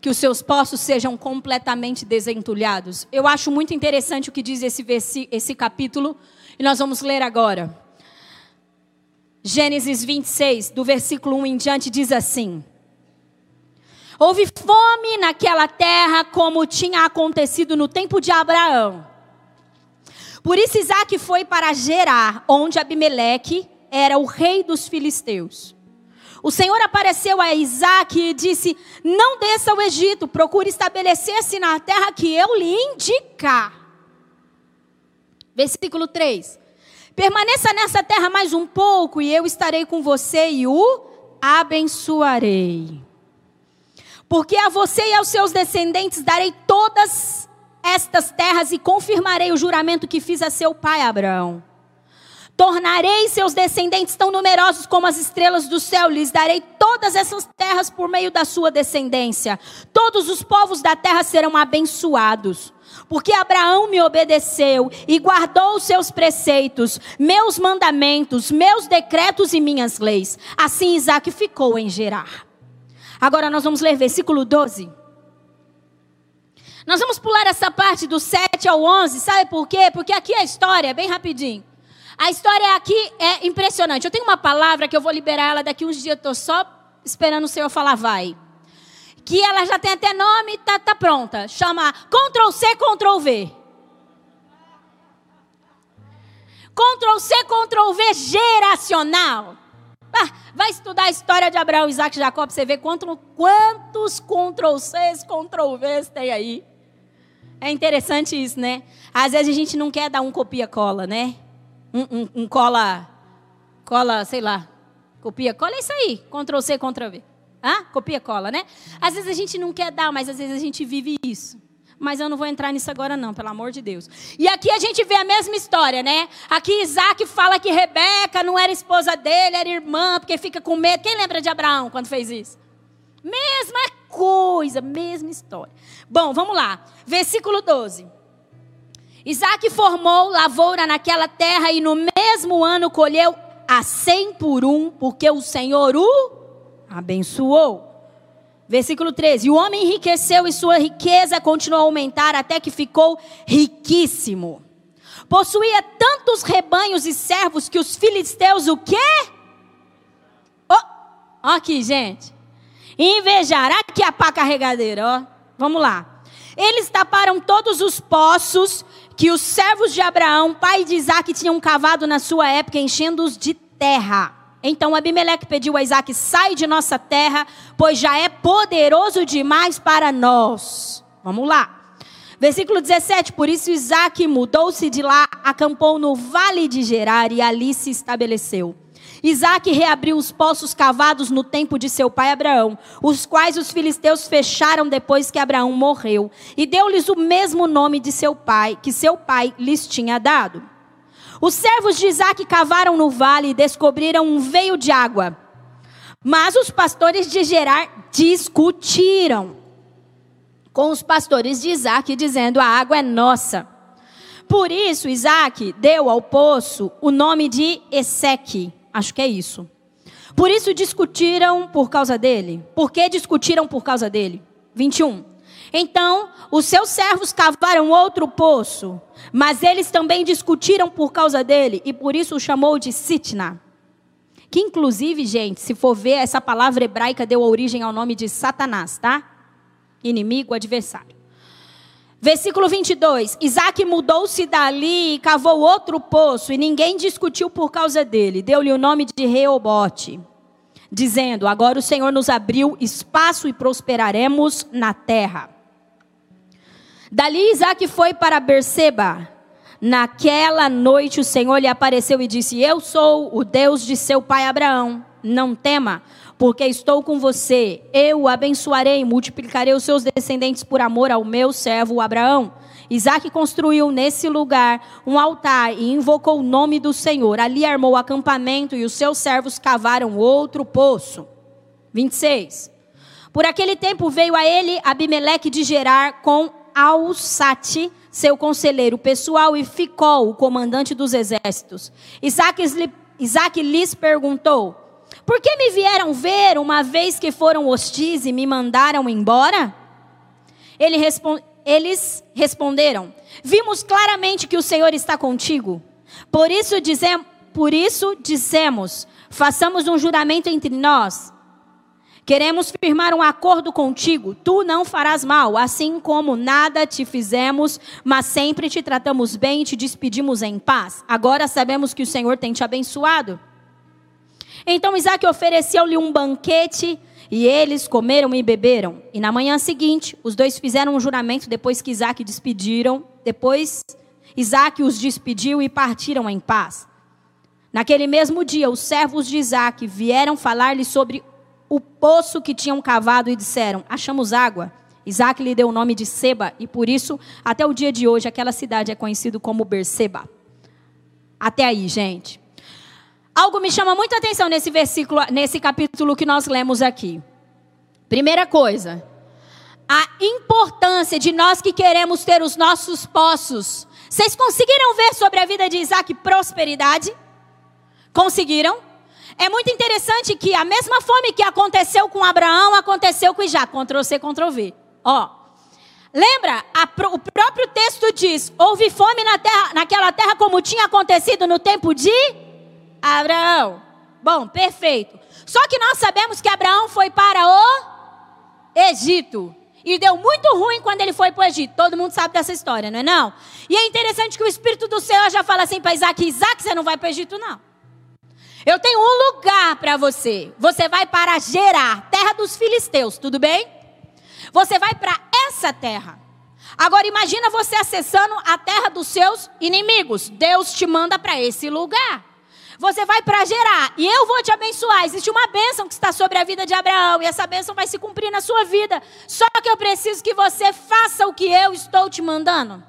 Speaker 1: que os seus poços sejam completamente desentulhados. Eu acho muito interessante o que diz esse, esse capítulo, e nós vamos ler agora. Gênesis 26, do versículo 1 em diante, diz assim: Houve fome naquela terra, como tinha acontecido no tempo de Abraão. Por isso Isaac foi para Gerar, onde Abimeleque era o rei dos filisteus. O Senhor apareceu a Isaac e disse: Não desça ao Egito, procure estabelecer-se na terra que eu lhe indicar. Versículo 3: Permaneça nessa terra mais um pouco, e eu estarei com você e o abençoarei. Porque a você e aos seus descendentes darei todas estas terras e confirmarei o juramento que fiz a seu pai Abraão. Tornarei seus descendentes tão numerosos como as estrelas do céu, lhes darei todas essas terras por meio da sua descendência. Todos os povos da terra serão abençoados. Porque Abraão me obedeceu e guardou os seus preceitos, meus mandamentos, meus decretos e minhas leis. Assim Isaac ficou em Gerar. Agora nós vamos ler versículo 12. Nós vamos pular essa parte do 7 ao 11, sabe por quê? Porque aqui a história, bem rapidinho. A história aqui é impressionante. Eu tenho uma palavra que eu vou liberar ela daqui uns dias. Estou só esperando o Senhor falar vai. Que ela já tem até nome, tá, tá pronta. Chama Ctrl C, Ctrl V. Ctrl C, Ctrl V geracional. Ah, vai estudar a história de Abraão, Isaac e Jacó para você ver quanto, quantos Ctrl Cs, Ctrl Vs tem aí. É interessante isso, né? Às vezes a gente não quer dar um copia-cola, né? Um, um, um cola, cola, sei lá, copia, cola é isso aí, Ctrl C, Ctrl V. Hã? Copia, cola, né? Às vezes a gente não quer dar, mas às vezes a gente vive isso. Mas eu não vou entrar nisso agora não, pelo amor de Deus. E aqui a gente vê a mesma história, né? Aqui Isaac fala que Rebeca não era esposa dele, era irmã, porque fica com medo. Quem lembra de Abraão quando fez isso? Mesma coisa, mesma história. Bom, vamos lá. Versículo 12. Isaac formou lavoura naquela terra e no mesmo ano colheu a cem por um, porque o Senhor o abençoou. Versículo 13: O homem enriqueceu e sua riqueza continuou a aumentar até que ficou riquíssimo. Possuía tantos rebanhos e servos que os filisteus o quê? Oh, aqui, gente. Invejará que a pá carregadeira, ó. Vamos lá. Eles taparam todos os poços que os servos de Abraão, pai de Isaac, tinham cavado na sua época, enchendo-os de terra. Então Abimeleque pediu a Isaac: sai de nossa terra, pois já é poderoso demais para nós. Vamos lá. Versículo 17: Por isso Isaac mudou-se de lá, acampou no vale de Gerar e ali se estabeleceu. Isaac reabriu os poços cavados no tempo de seu pai Abraão, os quais os filisteus fecharam depois que Abraão morreu, e deu-lhes o mesmo nome de seu pai, que seu pai lhes tinha dado. Os servos de Isaac cavaram no vale e descobriram um veio de água. Mas os pastores de Gerar discutiram com os pastores de Isaac, dizendo: A água é nossa. Por isso, Isaac deu ao poço o nome de Eseque Acho que é isso. Por isso discutiram por causa dele. Por que discutiram por causa dele? 21. Então, os seus servos cavaram outro poço, mas eles também discutiram por causa dele, e por isso o chamou de Sitna. Que inclusive, gente, se for ver, essa palavra hebraica deu origem ao nome de Satanás, tá? Inimigo, adversário. Versículo 22. Isaac mudou-se dali e cavou outro poço, e ninguém discutiu por causa dele. Deu-lhe o nome de Reobote, dizendo: Agora o Senhor nos abriu espaço e prosperaremos na terra. Dali Isaac foi para Berseba. Naquela noite o Senhor lhe apareceu e disse: Eu sou o Deus de seu pai Abraão. Não tema, porque estou com você. Eu o abençoarei e multiplicarei os seus descendentes por amor ao meu servo Abraão. Isaac construiu nesse lugar um altar e invocou o nome do Senhor. Ali armou o acampamento e os seus servos cavaram outro poço. 26. Por aquele tempo veio a ele Abimeleque de Gerar com Alsate, seu conselheiro pessoal, e Ficol, o comandante dos exércitos. Isaac lhes perguntou: Por que me vieram ver uma vez que foram hostis e me mandaram embora? Ele eles responderam: Vimos claramente que o Senhor está contigo. Por isso, dizem, por isso dissemos: façamos um juramento entre nós. Queremos firmar um acordo contigo. Tu não farás mal, assim como nada te fizemos, mas sempre te tratamos bem e te despedimos em paz. Agora sabemos que o Senhor tem te abençoado. Então Isaac ofereceu-lhe um banquete e eles comeram e beberam. E na manhã seguinte, os dois fizeram um juramento depois que Isaac despediram. Depois, Isaac os despediu e partiram em paz. Naquele mesmo dia, os servos de Isaac vieram falar-lhe sobre o poço que tinham cavado e disseram: Achamos água. Isaac lhe deu o nome de Seba, e por isso, até o dia de hoje, aquela cidade é conhecida como Berseba. Até aí, gente. Algo me chama muita atenção nesse versículo, nesse capítulo que nós lemos aqui. Primeira coisa, a importância de nós que queremos ter os nossos poços. Vocês conseguiram ver sobre a vida de Isaac prosperidade? Conseguiram? É muito interessante que a mesma fome que aconteceu com Abraão aconteceu com Isaac. Ctrl C, Ctrl V. Ó, lembra? A, o próprio texto diz: houve fome na terra, naquela terra como tinha acontecido no tempo de Abraão. Bom, perfeito. Só que nós sabemos que Abraão foi para o Egito. E deu muito ruim quando ele foi para o Egito. Todo mundo sabe dessa história, não é não? E é interessante que o Espírito do Senhor já fala assim para Isaac, Isaac, você não vai para o Egito não. Eu tenho um lugar para você. Você vai para Gerar, terra dos filisteus, tudo bem? Você vai para essa terra. Agora imagina você acessando a terra dos seus inimigos. Deus te manda para esse lugar. Você vai para gerar e eu vou te abençoar. Existe uma bênção que está sobre a vida de Abraão e essa bênção vai se cumprir na sua vida. Só que eu preciso que você faça o que eu estou te mandando.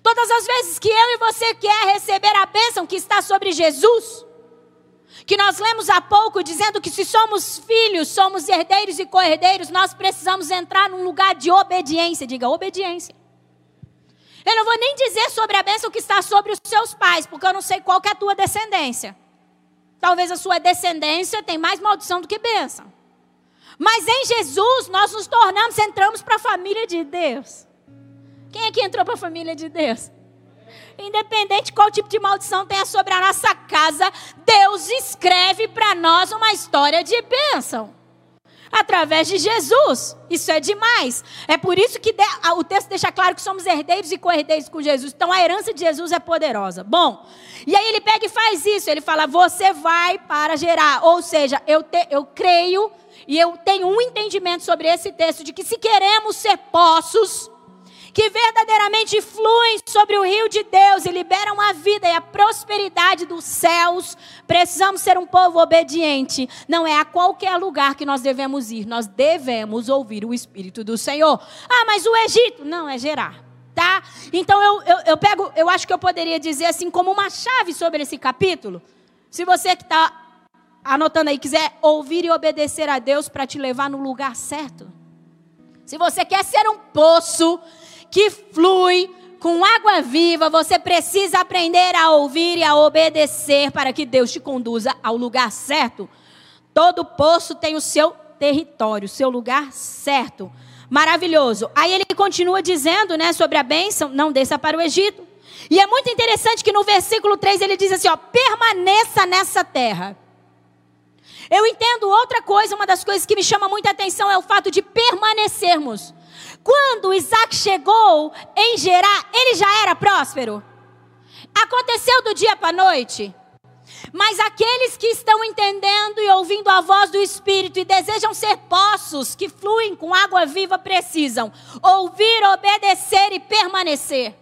Speaker 1: Todas as vezes que eu e você quer receber a bênção que está sobre Jesus, que nós lemos há pouco, dizendo que se somos filhos, somos herdeiros e co-herdeiros, nós precisamos entrar num lugar de obediência. Diga obediência. Eu não vou nem dizer sobre a bênção que está sobre os seus pais, porque eu não sei qual é a tua descendência. Talvez a sua descendência tenha mais maldição do que bênção. Mas em Jesus nós nos tornamos, entramos para a família de Deus. Quem é que entrou para a família de Deus? Independente qual tipo de maldição tenha sobre a nossa casa, Deus escreve para nós uma história de bênção através de Jesus. Isso é demais. É por isso que o texto deixa claro que somos herdeiros e co-herdeiros com Jesus. Então a herança de Jesus é poderosa. Bom, e aí ele pega e faz isso. Ele fala: Você vai para gerar. Ou seja, eu, te, eu creio e eu tenho um entendimento sobre esse texto de que se queremos ser poços que verdadeiramente fluem sobre o rio de Deus e liberam a vida e a prosperidade dos céus, precisamos ser um povo obediente. Não é a qualquer lugar que nós devemos ir, nós devemos ouvir o Espírito do Senhor. Ah, mas o Egito? Não, é Gerar. Tá? Então eu, eu, eu pego, eu acho que eu poderia dizer assim, como uma chave sobre esse capítulo. Se você que está anotando aí quiser ouvir e obedecer a Deus para te levar no lugar certo. Se você quer ser um poço que flui com água viva, você precisa aprender a ouvir e a obedecer para que Deus te conduza ao lugar certo. Todo poço tem o seu território, o seu lugar certo. Maravilhoso. Aí ele continua dizendo, né, sobre a bênção, não desça para o Egito. E é muito interessante que no versículo 3 ele diz assim, ó, permaneça nessa terra. Eu entendo outra coisa, uma das coisas que me chama muita atenção é o fato de permanecermos. Quando Isaac chegou em Gerar, ele já era próspero. Aconteceu do dia para a noite. Mas aqueles que estão entendendo e ouvindo a voz do Espírito e desejam ser poços que fluem com água viva precisam ouvir, obedecer e permanecer.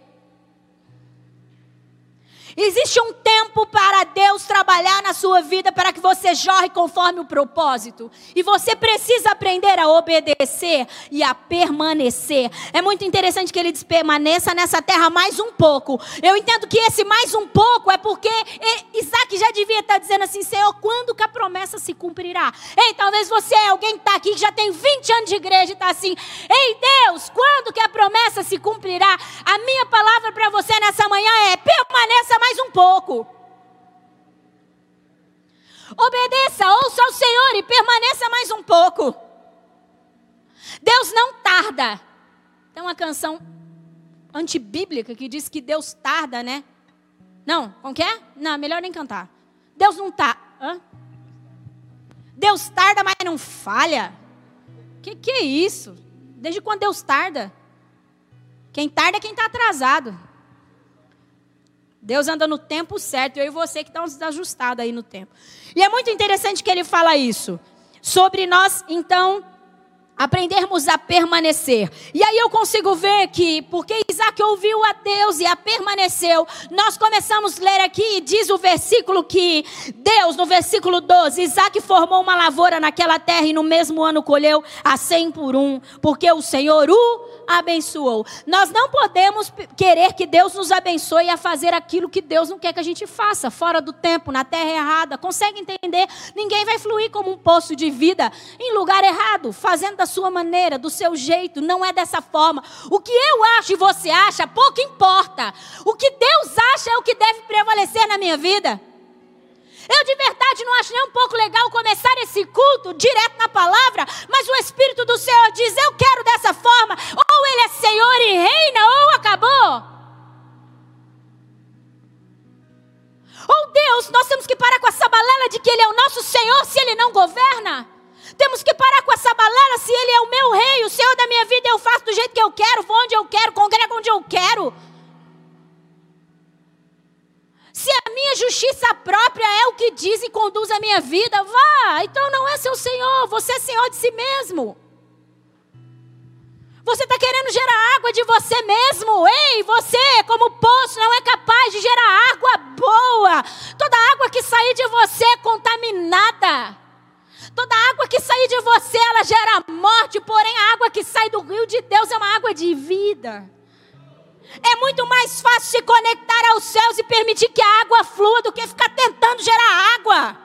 Speaker 1: Existe um tempo para Deus trabalhar na sua vida para que você jorre conforme o propósito. E você precisa aprender a obedecer e a permanecer. É muito interessante que ele diz: permaneça nessa terra mais um pouco. Eu entendo que esse mais um pouco é porque Isaac já devia estar dizendo assim: Senhor, quando que a promessa se cumprirá? Ei, talvez você é alguém que está aqui que já tem 20 anos de igreja e está assim: Ei, Deus, quando que a promessa se cumprirá? A minha palavra para você nessa manhã é: permaneça mais um pouco. Obedeça, ouça ao Senhor e permaneça mais um pouco. Deus não tarda. Tem uma canção antibíblica que diz que Deus tarda, né? Não, como que é? Não, melhor nem cantar. Deus não tá. Hã? Deus tarda, mas não falha. Que que é isso? Desde quando Deus tarda? Quem tarda é quem está atrasado. Deus anda no tempo certo, eu e você que estamos desajustados aí no tempo. E é muito interessante que ele fala isso. Sobre nós, então, aprendermos a permanecer. E aí eu consigo ver que, porque Isaac ouviu a Deus e a permaneceu, nós começamos a ler aqui, diz o versículo que Deus, no versículo 12, Isaac formou uma lavoura naquela terra e no mesmo ano colheu a cem por um, porque o Senhor o abençoou. Nós não podemos querer que Deus nos abençoe a fazer aquilo que Deus não quer que a gente faça, fora do tempo, na terra errada. Consegue entender? Ninguém vai fluir como um poço de vida em lugar errado, fazendo da sua maneira, do seu jeito, não é dessa forma. O que eu acho e você acha, pouco importa. O que Deus acha é o que deve prevalecer na minha vida. Eu de verdade não acho nem um pouco legal começar esse culto direto na palavra, mas o Espírito do Senhor diz: Eu quero dessa forma. Ou Ele é Senhor e reina, ou acabou. Ou Deus, nós temos que parar com essa balela de que Ele é o nosso Senhor se Ele não governa. Temos que parar com essa balela se Ele é o meu rei, o Senhor da minha vida, eu faço do jeito que eu quero, vou onde eu quero, congrego onde eu quero. Se a minha justiça própria é o que diz e conduz a minha vida, vá. Então não é seu Senhor, você é Senhor de si mesmo. Você está querendo gerar água de você mesmo. Ei, você, como poço, não é capaz de gerar água boa. Toda água que sair de você é contaminada. Toda água que sair de você, ela gera morte. Porém, a água que sai do rio de Deus é uma água de vida. É muito mais fácil se conectar aos céus e permitir que a água flua do que ficar tentando gerar água.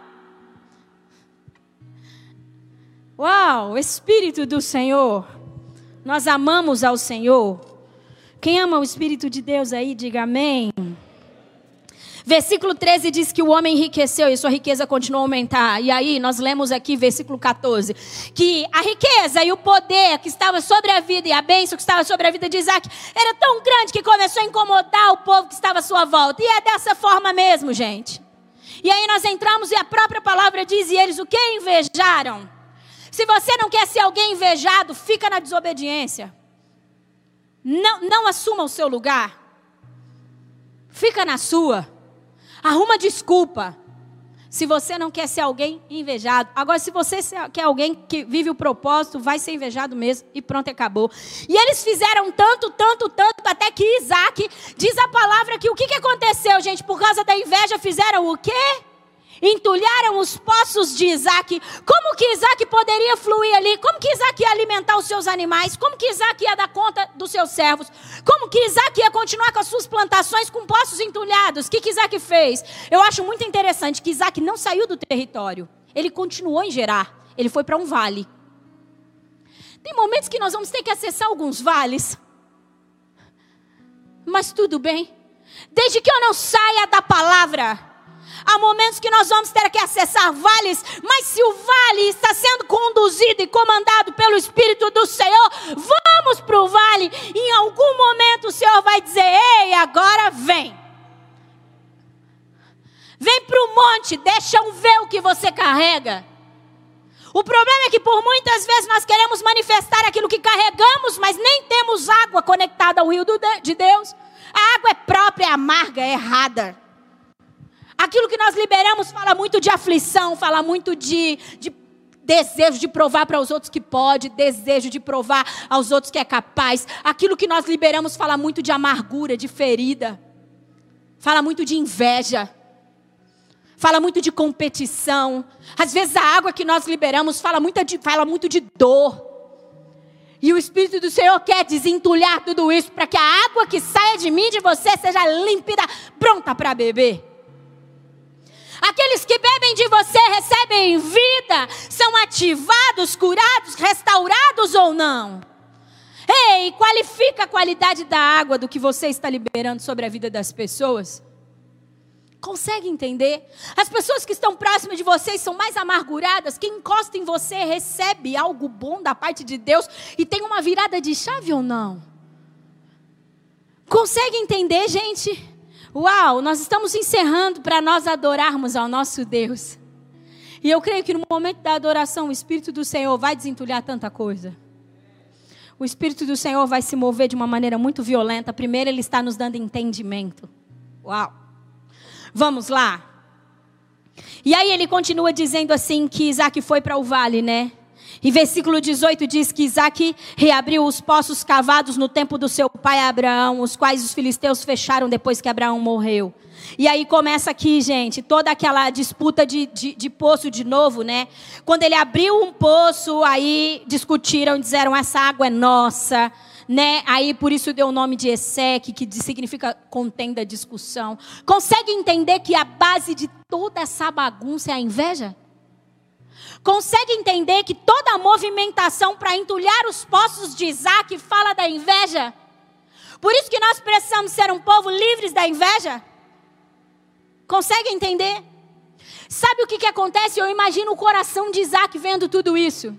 Speaker 1: Uau, Espírito do Senhor. Nós amamos ao Senhor. Quem ama o Espírito de Deus aí, diga amém. Versículo 13 diz que o homem enriqueceu e sua riqueza continuou a aumentar. E aí nós lemos aqui, versículo 14, que a riqueza e o poder que estava sobre a vida e a bênção que estava sobre a vida de Isaac era tão grande que começou a incomodar o povo que estava à sua volta. E é dessa forma mesmo, gente. E aí nós entramos e a própria palavra diz: e eles o que? Invejaram. Se você não quer ser alguém invejado, fica na desobediência. Não, não assuma o seu lugar. Fica na sua. Arruma desculpa. Se você não quer ser alguém invejado. Agora, se você quer alguém que vive o propósito, vai ser invejado mesmo. E pronto, acabou. E eles fizeram tanto, tanto, tanto, até que Isaac diz a palavra que o que, que aconteceu, gente? Por causa da inveja, fizeram o quê? Entulharam os poços de Isaac. Como que Isaac poderia fluir ali? Como que Isaac ia alimentar os seus animais? Como que Isaac ia dar conta dos seus servos? Como que Isaac ia continuar com as suas plantações com poços entulhados? O que, que Isaac fez? Eu acho muito interessante que Isaac não saiu do território. Ele continuou em Gerar. Ele foi para um vale. Tem momentos que nós vamos ter que acessar alguns vales. Mas tudo bem. Desde que eu não saia da palavra Há momentos que nós vamos ter que acessar vales, mas se o vale está sendo conduzido e comandado pelo Espírito do Senhor, vamos para o vale. Em algum momento o Senhor vai dizer: Ei, agora vem. Vem para o monte, deixa eu ver o que você carrega. O problema é que por muitas vezes nós queremos manifestar aquilo que carregamos, mas nem temos água conectada ao rio de Deus. A água é própria, é amarga, é errada. Aquilo que nós liberamos fala muito de aflição, fala muito de, de desejo de provar para os outros que pode, desejo de provar aos outros que é capaz. Aquilo que nós liberamos fala muito de amargura, de ferida, fala muito de inveja. fala muito de competição. Às vezes a água que nós liberamos fala muito de, fala muito de dor. E o Espírito do Senhor quer desentulhar tudo isso para que a água que saia de mim, de você, seja límpida, pronta para beber. Aqueles que bebem de você recebem vida, são ativados, curados, restaurados ou não? Ei, qualifica a qualidade da água do que você está liberando sobre a vida das pessoas. Consegue entender? As pessoas que estão próximas de vocês são mais amarguradas. Quem encosta em você recebe algo bom da parte de Deus e tem uma virada de chave ou não? Consegue entender, gente? Uau, nós estamos encerrando para nós adorarmos ao nosso Deus. E eu creio que no momento da adoração, o Espírito do Senhor vai desentulhar tanta coisa. O Espírito do Senhor vai se mover de uma maneira muito violenta. Primeiro, Ele está nos dando entendimento. Uau. Vamos lá. E aí ele continua dizendo assim que Isaac foi para o vale, né? E versículo 18 diz que Isaac reabriu os poços cavados no tempo do seu pai Abraão, os quais os filisteus fecharam depois que Abraão morreu. E aí começa aqui, gente, toda aquela disputa de, de, de, poço de novo, né? Quando ele abriu um poço, aí discutiram, disseram: essa água é nossa né? Aí por isso deu o nome de Esseque, que significa contenda, discussão. Consegue entender que a base de toda essa bagunça é a inveja? Consegue entender que toda a movimentação para entulhar os poços de Isaac fala da inveja? Por isso que nós precisamos ser um povo livres da inveja? Consegue entender? Sabe o que, que acontece? Eu imagino o coração de Isaac vendo tudo isso.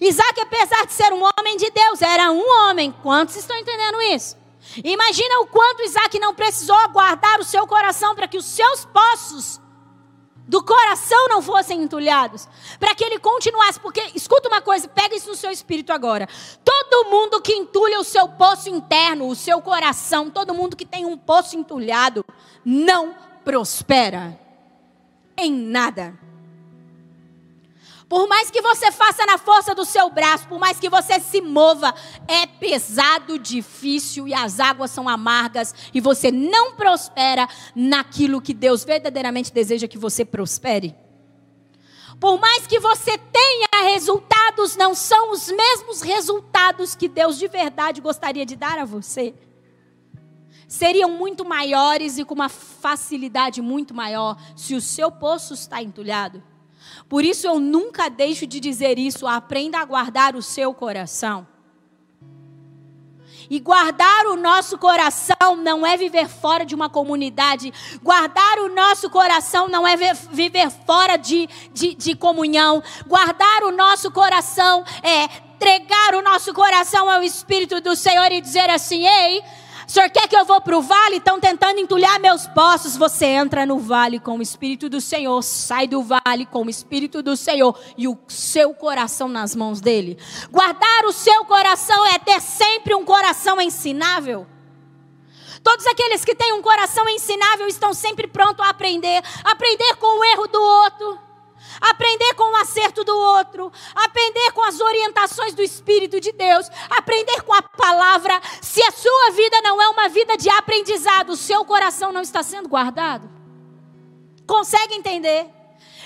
Speaker 1: Isaac, apesar de ser um homem de Deus, era um homem. Quantos estão entendendo isso? Imagina o quanto Isaac não precisou guardar o seu coração para que os seus poços do coração não fossem entulhados, para que ele continuasse, porque escuta uma coisa, pega isso no seu espírito agora. Todo mundo que entulha o seu poço interno, o seu coração, todo mundo que tem um poço entulhado, não prospera em nada. Por mais que você faça na força do seu braço, por mais que você se mova, é pesado, difícil e as águas são amargas e você não prospera naquilo que Deus verdadeiramente deseja que você prospere. Por mais que você tenha resultados, não são os mesmos resultados que Deus de verdade gostaria de dar a você. Seriam muito maiores e com uma facilidade muito maior se o seu poço está entulhado. Por isso eu nunca deixo de dizer isso. Aprenda a guardar o seu coração. E guardar o nosso coração não é viver fora de uma comunidade. Guardar o nosso coração não é viver fora de, de, de comunhão. Guardar o nosso coração é entregar o nosso coração ao Espírito do Senhor e dizer assim: ei o senhor quer que eu vou para o vale? Estão tentando entulhar meus poços. Você entra no vale com o Espírito do Senhor, sai do vale com o Espírito do Senhor e o seu coração nas mãos dele. Guardar o seu coração é ter sempre um coração ensinável. Todos aqueles que têm um coração ensinável estão sempre prontos a aprender, aprender com o erro do outro aprender com o acerto do outro, aprender com as orientações do Espírito de Deus, aprender com a palavra. Se a sua vida não é uma vida de aprendizado, o seu coração não está sendo guardado. Consegue entender?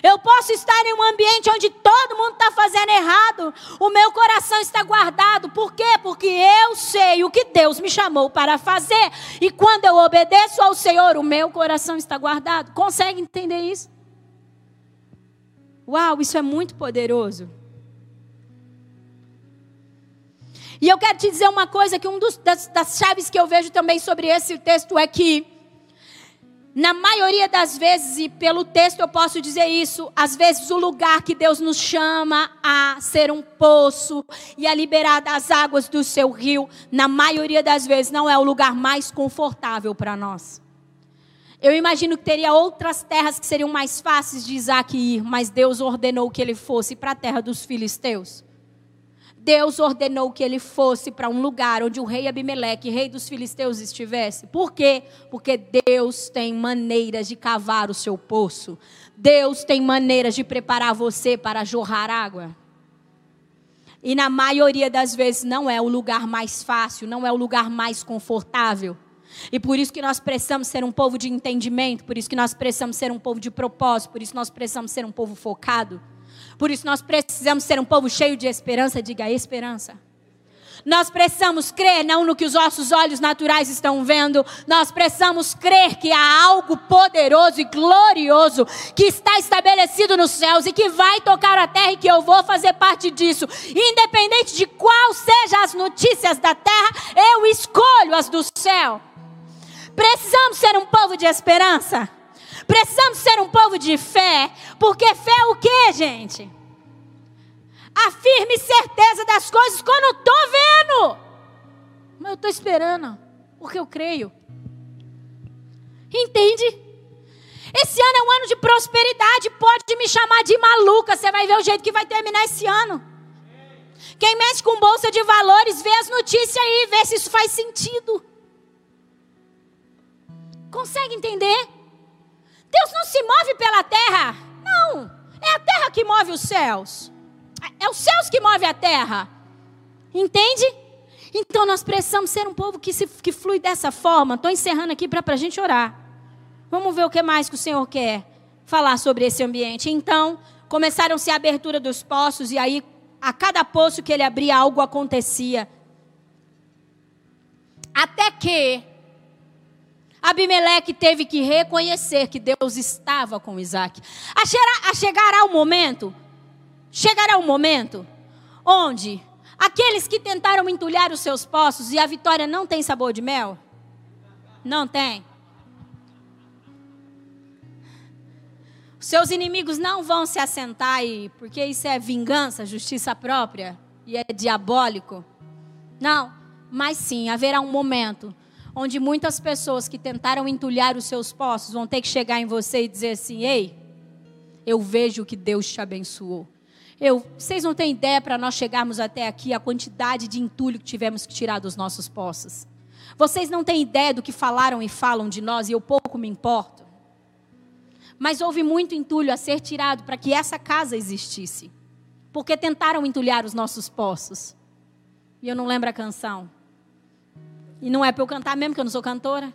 Speaker 1: Eu posso estar em um ambiente onde todo mundo está fazendo errado, o meu coração está guardado. Por quê? Porque eu sei o que Deus me chamou para fazer. E quando eu obedeço ao Senhor, o meu coração está guardado. Consegue entender isso? Uau, isso é muito poderoso. E eu quero te dizer uma coisa: que uma das, das chaves que eu vejo também sobre esse texto é que, na maioria das vezes, e pelo texto eu posso dizer isso, às vezes o lugar que Deus nos chama a ser um poço e a liberar das águas do seu rio, na maioria das vezes não é o lugar mais confortável para nós. Eu imagino que teria outras terras que seriam mais fáceis de Isaac ir, mas Deus ordenou que ele fosse para a terra dos filisteus. Deus ordenou que ele fosse para um lugar onde o rei Abimeleque, rei dos filisteus, estivesse. Por quê? Porque Deus tem maneiras de cavar o seu poço. Deus tem maneiras de preparar você para jorrar água. E na maioria das vezes não é o lugar mais fácil, não é o lugar mais confortável. E por isso que nós precisamos ser um povo de entendimento, por isso que nós precisamos ser um povo de propósito, por isso nós precisamos ser um povo focado. Por isso nós precisamos ser um povo cheio de esperança, diga esperança. Nós precisamos crer não no que os nossos olhos naturais estão vendo, nós precisamos crer que há algo poderoso e glorioso que está estabelecido nos céus e que vai tocar a terra e que eu vou fazer parte disso. Independente de qual sejam as notícias da terra, eu escolho as do céu. Precisamos ser um povo de esperança. Precisamos ser um povo de fé, porque fé é o que, gente? a firme certeza das coisas quando eu estou vendo. Mas eu estou esperando, porque eu creio. Entende? Esse ano é um ano de prosperidade. Pode me chamar de maluca. Você vai ver o jeito que vai terminar esse ano. Quem mexe com bolsa de valores, vê as notícias aí, vê se isso faz sentido. Consegue entender? Deus não se move pela terra. Não. É a terra que move os céus. É os céus que move a terra. Entende? Então nós precisamos ser um povo que, se, que flui dessa forma. Estou encerrando aqui para a gente orar. Vamos ver o que mais que o Senhor quer falar sobre esse ambiente. Então, começaram-se a abertura dos poços, e aí, a cada poço que ele abria, algo acontecia. Até que Abimeleque teve que reconhecer que Deus estava com Isaac. A, chegar, a chegará o momento Chegará um momento onde aqueles que tentaram entulhar os seus poços e a vitória não tem sabor de mel? Não tem. Seus inimigos não vão se assentar aí, porque isso é vingança, justiça própria e é diabólico. Não, mas sim, haverá um momento onde muitas pessoas que tentaram entulhar os seus poços vão ter que chegar em você e dizer assim: "Ei, eu vejo que Deus te abençoou. Eu, vocês não têm ideia para nós chegarmos até aqui a quantidade de entulho que tivemos que tirar dos nossos poços. Vocês não têm ideia do que falaram e falam de nós e eu pouco me importo. Mas houve muito entulho a ser tirado para que essa casa existisse. Porque tentaram entulhar os nossos poços. E eu não lembro a canção. E não é para eu cantar mesmo, que eu não sou cantora.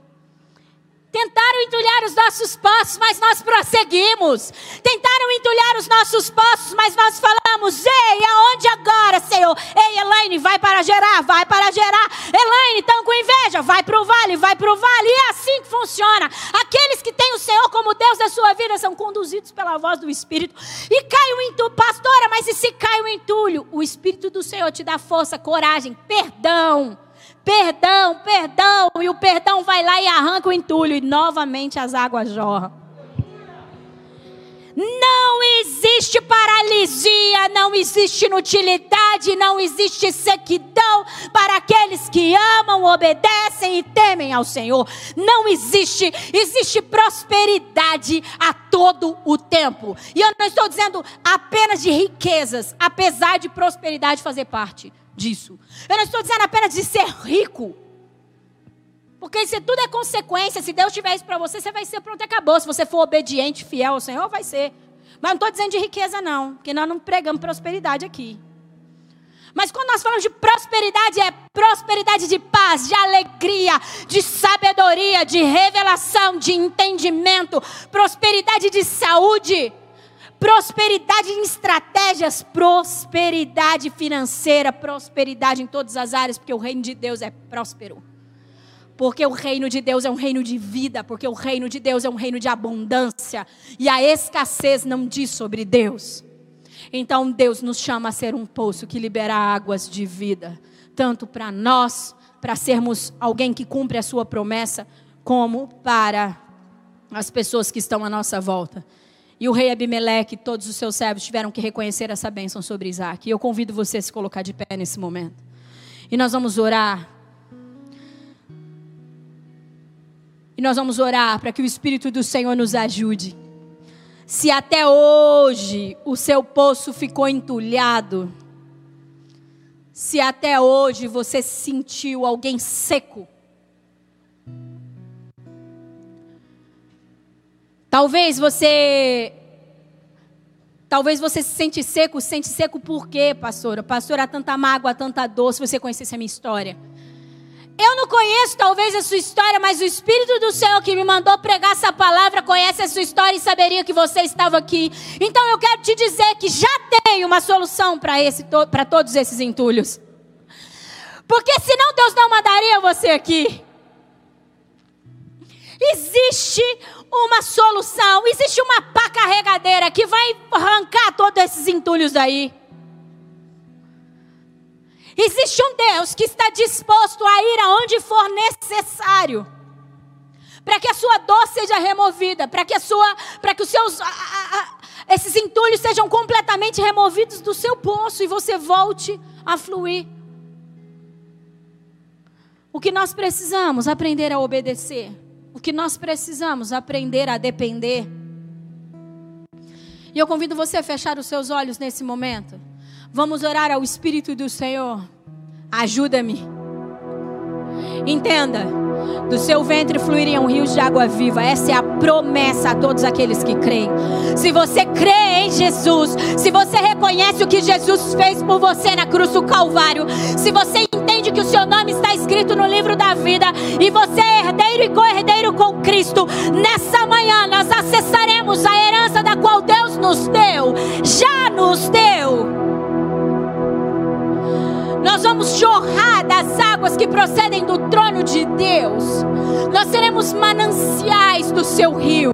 Speaker 1: Tentaram entulhar os nossos poços, mas nós prosseguimos. Tentaram entulhar os nossos poços, mas nós falamos: Ei, aonde agora, Senhor? Ei, Elaine, vai para gerar, vai para gerar. Elaine, estão com inveja, vai para o vale, vai para o vale. E é assim que funciona. Aqueles que têm o Senhor como Deus da sua vida são conduzidos pela voz do Espírito. E cai o entulho, pastora, mas e se cai o entulho? O Espírito do Senhor te dá força, coragem, perdão perdão, perdão, e o perdão vai lá e arranca o entulho, e novamente as águas jorram. Não existe paralisia, não existe inutilidade, não existe sequidão para aqueles que amam, obedecem e temem ao Senhor. Não existe, existe prosperidade a todo o tempo. E eu não estou dizendo apenas de riquezas, apesar de prosperidade fazer parte disso. Eu não estou dizendo apenas de ser rico. Porque isso tudo é consequência. Se Deus tiver isso para você, você vai ser pronto e acabou. Se você for obediente, fiel ao Senhor, vai ser. Mas não estou dizendo de riqueza, não. Porque nós não pregamos prosperidade aqui. Mas quando nós falamos de prosperidade, é prosperidade de paz, de alegria, de sabedoria, de revelação, de entendimento, prosperidade de saúde prosperidade em estratégias, prosperidade financeira, prosperidade em todas as áreas, porque o reino de Deus é próspero. Porque o reino de Deus é um reino de vida, porque o reino de Deus é um reino de abundância, e a escassez não diz sobre Deus. Então Deus nos chama a ser um poço que libera águas de vida, tanto para nós, para sermos alguém que cumpre a sua promessa, como para as pessoas que estão à nossa volta. E o rei Abimeleque e todos os seus servos tiveram que reconhecer essa bênção sobre Isaac. E eu convido você a se colocar de pé nesse momento. E nós vamos orar. E nós vamos orar para que o Espírito do Senhor nos ajude. Se até hoje o seu poço ficou entulhado, se até hoje você sentiu alguém seco, Talvez você Talvez você se sente seco, se sente seco por quê, pastora? Pastora, há tanta mágoa, há tanta dor, se você conhecesse a minha história. Eu não conheço talvez a sua história, mas o Espírito do Senhor que me mandou pregar essa palavra conhece a sua história e saberia que você estava aqui. Então eu quero te dizer que já tem uma solução para esse para todos esses entulhos. Porque senão Deus não mandaria você aqui. Existe uma solução, existe uma pá carregadeira que vai arrancar todos esses entulhos daí. Existe um Deus que está disposto a ir aonde for necessário para que a sua dor seja removida, para que a sua, para que os seus a, a, a, esses entulhos sejam completamente removidos do seu poço e você volte a fluir. O que nós precisamos aprender a obedecer. Que nós precisamos aprender a depender. E eu convido você a fechar os seus olhos nesse momento. Vamos orar ao Espírito do Senhor. Ajuda-me. Entenda, do seu ventre fluiriam rios de água viva. Essa é a promessa a todos aqueles que creem. Se você crê em Jesus, se você reconhece o que Jesus fez por você na cruz do Calvário, se você entende que o seu nome está escrito no livro da vida e você é herdeiro e co-herdeiro com Cristo, nessa manhã nós acessaremos a herança da qual Deus nos deu, já nos deu. Nós vamos jorrar das águas que procedem do trono de Deus. Nós seremos mananciais do seu rio.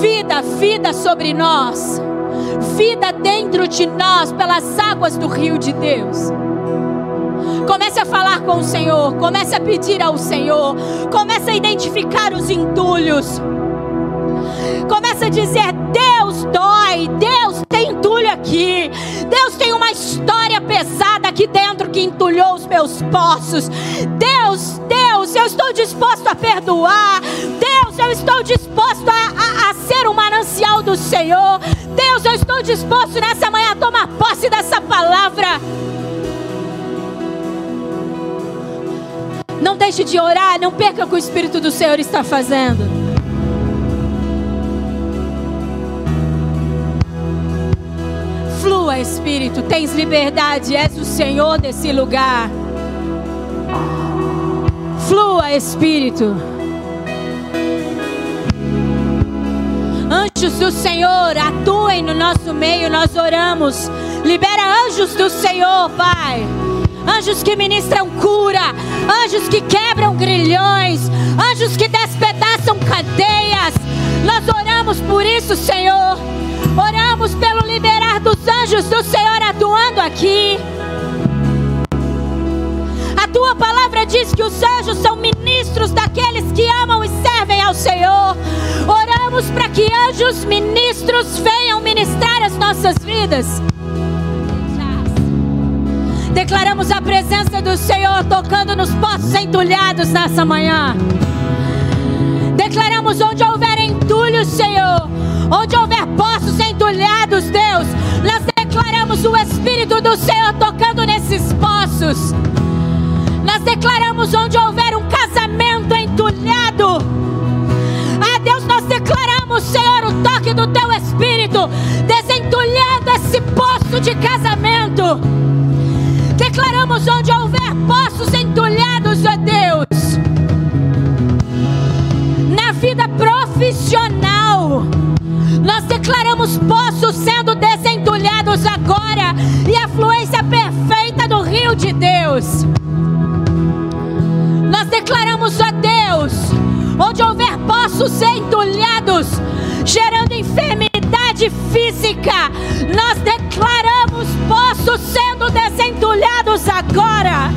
Speaker 1: Vida, vida sobre nós. Vida dentro de nós pelas águas do rio de Deus. Comece a falar com o Senhor, comece a pedir ao Senhor, comece a identificar os entulhos. Comece a dizer: Deus dói, Deus tem entulho aqui. Deus tem uma história pesada aqui dentro que entulhou os meus poços. Deus, Deus, eu estou disposto a perdoar. Deus, eu estou disposto a, a, a ser um manancial do Senhor. Deus, eu estou disposto nessa manhã a tomar posse dessa palavra. Não deixe de orar, não perca o que o Espírito do Senhor está fazendo. Espírito, tens liberdade, és o Senhor desse lugar. Flua, Espírito. Anjos do Senhor, atuem no nosso meio, nós oramos. Libera anjos do Senhor, Pai. Anjos que ministram cura, anjos que quebram grilhões, anjos que despedaçam cadeias. Nós oramos por isso, Senhor. Oramos pelo liberar dos anjos do Senhor atuando aqui. A tua palavra diz que os anjos são ministros daqueles que amam e servem ao Senhor. Oramos para que anjos ministros venham ministrar as nossas vidas. Declaramos a presença do Senhor tocando nos poços entulhados nessa manhã. Declaramos onde houver entulho, Senhor, onde houver poços entulhados, Deus, nós declaramos o Espírito do Senhor tocando nesses poços. Nós declaramos onde houver um casamento entulhado. Ah, Deus, nós declaramos, Senhor, o toque do teu Espírito, desentulhando esse poço de casamento. Declaramos onde houver poços entulhados, ó Deus. Na vida profissional nós declaramos poços sendo desentulhados agora e a fluência perfeita do rio de Deus. Nós declaramos a Deus, onde houver poços entulhados, gerando enfermidade física, nós declaramos poços sendo desentulhados agora.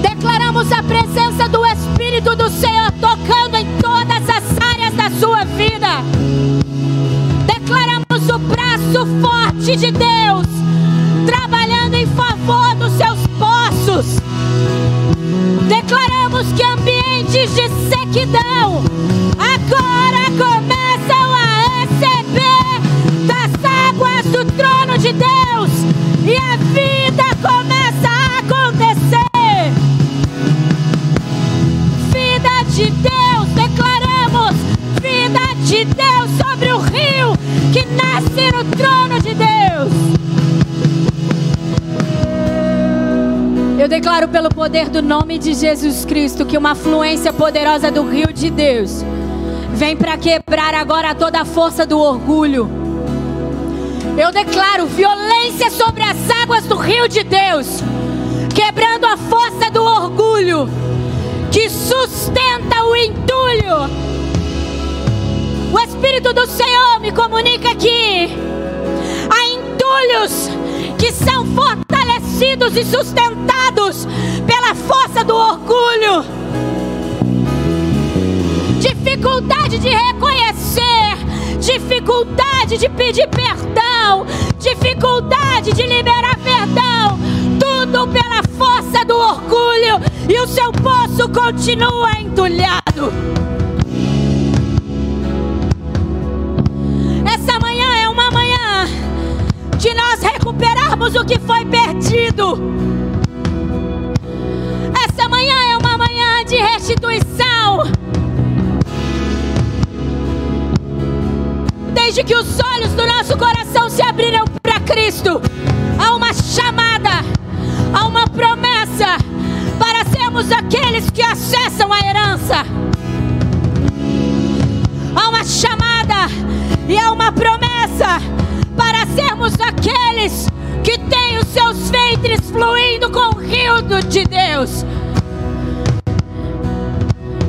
Speaker 1: Declaramos a presença do Espírito do Senhor tocando em todas as áreas da sua vida. Declaramos o braço forte de Deus trabalhando em favor dos seus poços. Declaramos que ambientes de sequidão agora Deus e a vida começa a acontecer. de Deus, declaramos vida de Deus sobre o rio que desce no trono de Deus. Eu declaro pelo poder do nome de Jesus Cristo que uma fluência poderosa do rio de Deus vem para quebrar agora toda a força do orgulho. Eu declaro violência sobre as águas do rio de Deus, quebrando a força do orgulho que sustenta o entulho. O Espírito do Senhor me comunica que há entulhos que são fortalecidos e sustentados pela força do orgulho. Dificuldade de reconhecer, dificuldade de pedir perdão, dificuldade de liberar perdão, tudo pela força do orgulho, e o seu poço continua entulhado. Essa manhã é uma manhã de nós recuperarmos o que foi perdido. Essa manhã é uma manhã de restituição. Desde que os olhos do nosso coração se abriram para Cristo, há uma chamada, há uma promessa para sermos aqueles que acessam a herança. Há uma chamada e há uma promessa para sermos aqueles que têm os seus ventres fluindo com o rio de Deus.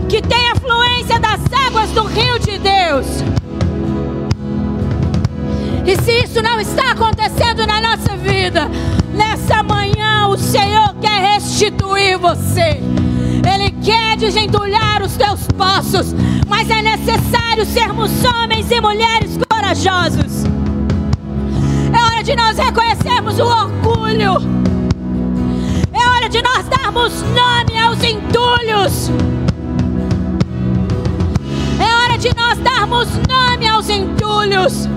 Speaker 1: Que tem a fluência das águas do rio de Deus. E se isso não está acontecendo na nossa vida, nessa manhã o Senhor quer restituir você. Ele quer desentulhar os teus poços, mas é necessário sermos homens e mulheres corajosos. É hora de nós reconhecermos o orgulho. É hora de nós darmos nome aos entulhos. É hora de nós darmos nome aos entulhos.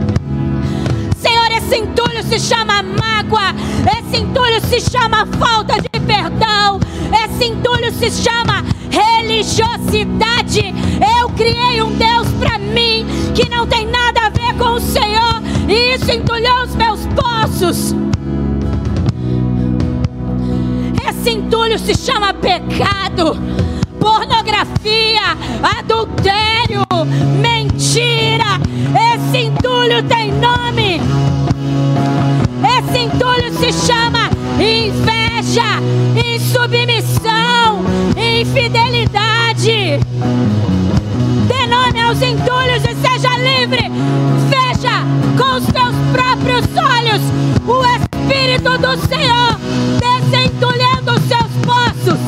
Speaker 1: Esse entulho se chama mágoa, esse entulho se chama falta de perdão, esse entulho se chama religiosidade. Eu criei um Deus para mim que não tem nada a ver com o Senhor, e isso entulhou os meus poços. Esse entulho se chama pecado, pornografia, adultério, mentira. Esse entulho tem nome. Esse entulho se chama inveja, insubmissão, infidelidade. Dê nome aos entulhos e seja livre. Veja com os teus próprios olhos o Espírito do Senhor desentulhando os seus poços.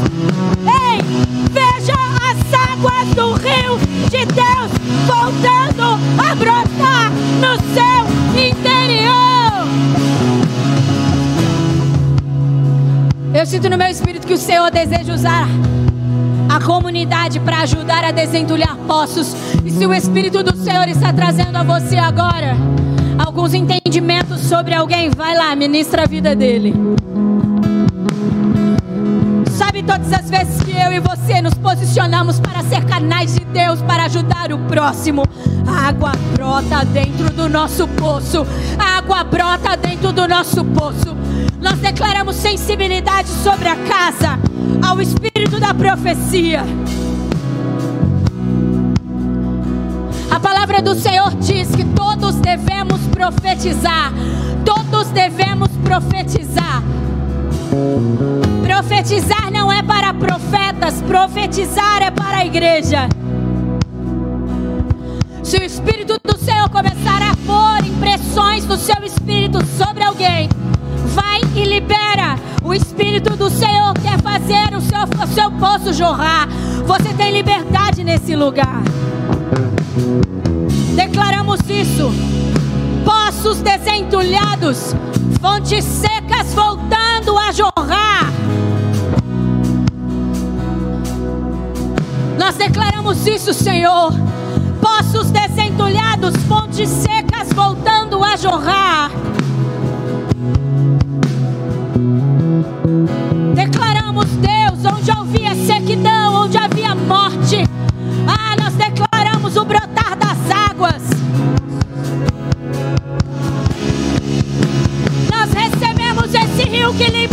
Speaker 1: No seu interior. Eu sinto no meu espírito que o Senhor deseja usar a comunidade para ajudar a desentulhar poços. E se o Espírito do Senhor está trazendo a você agora alguns entendimentos sobre alguém, vai lá, ministra a vida dele. Todas as vezes que eu e você nos posicionamos para ser canais de Deus para ajudar o próximo? A água brota dentro do nosso poço. A água brota dentro do nosso poço. Nós declaramos sensibilidade sobre a casa ao espírito da profecia. A palavra do Senhor diz que todos devemos profetizar. Todos devemos profetizar. Profetizar para profetas, profetizar é para a igreja. Se o Espírito do Senhor começar a pôr impressões do seu Espírito sobre alguém, vai e libera. O Espírito do Senhor quer fazer o seu, o seu poço jorrar. Você tem liberdade nesse lugar. Declaramos isso. Poços desentulhados, fontes secas voltando a jorrar. Nós declaramos isso, Senhor. Poços desentulhados, fontes secas voltando a jorrar. Declaramos, Deus, onde havia sequidão, onde havia morte. Ah, nós declaramos o brotar das águas. Nós recebemos esse rio que limpa.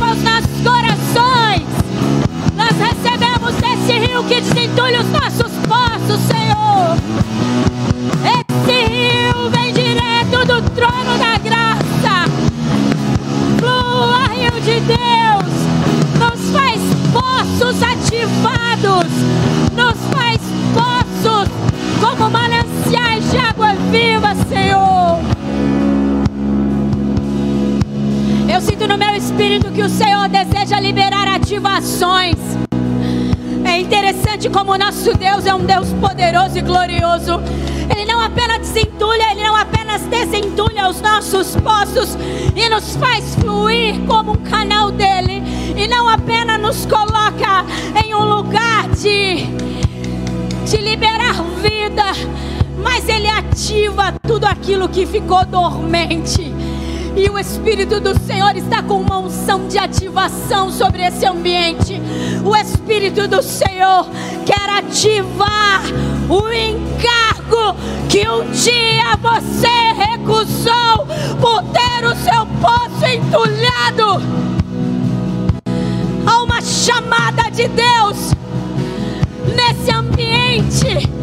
Speaker 1: Glorioso. Ele não apenas desentulha, ele não apenas desentulha os nossos poços e nos faz fluir como um canal dele, e não apenas nos coloca em um lugar de, de liberar vida, mas ele ativa tudo aquilo que ficou dormente. E o Espírito do Senhor está com uma unção de ativação sobre esse ambiente. O Espírito do Senhor quer ativar o encargo que um dia você recusou por ter o seu poço entulhado. Há uma chamada de Deus nesse ambiente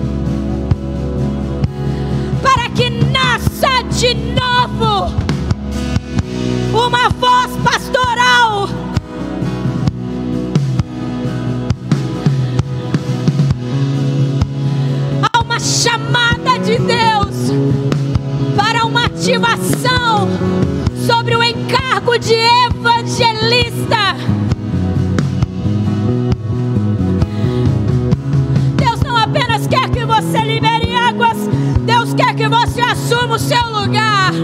Speaker 1: ativação sobre o encargo de evangelista. Deus não apenas quer que você libere águas, Deus quer que você assuma o seu lugar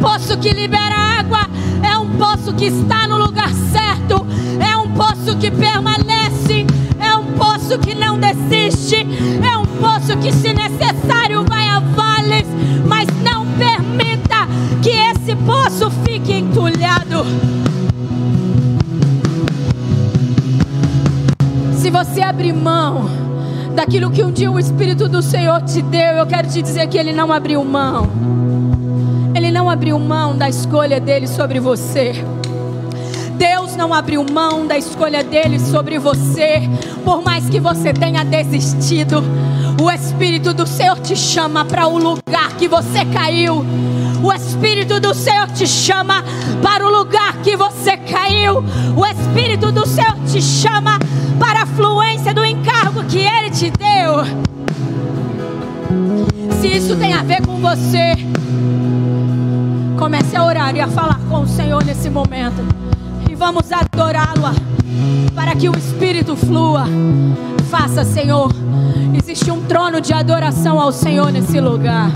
Speaker 1: poço que libera água, é um poço que está no lugar certo, é um poço que permanece, é um poço que não desiste, é um poço que, se necessário, entulhado. Se você abrir mão daquilo que um dia o Espírito do Senhor te deu, eu quero te dizer que ele não abriu mão. Ele não abriu mão da escolha dele sobre você. Deus não abriu mão da escolha dele sobre você, por mais que você tenha desistido. O Espírito do Senhor te chama para o lugar que você caiu. O Espírito do Senhor te chama para o lugar que você caiu. O Espírito do Senhor te chama para a fluência do encargo que Ele te deu. Se isso tem a ver com você, Comece a orar e a falar com o Senhor nesse momento. E vamos adorá-lo para que o Espírito flua. Faça, Senhor. Existe um trono de adoração ao Senhor nesse lugar.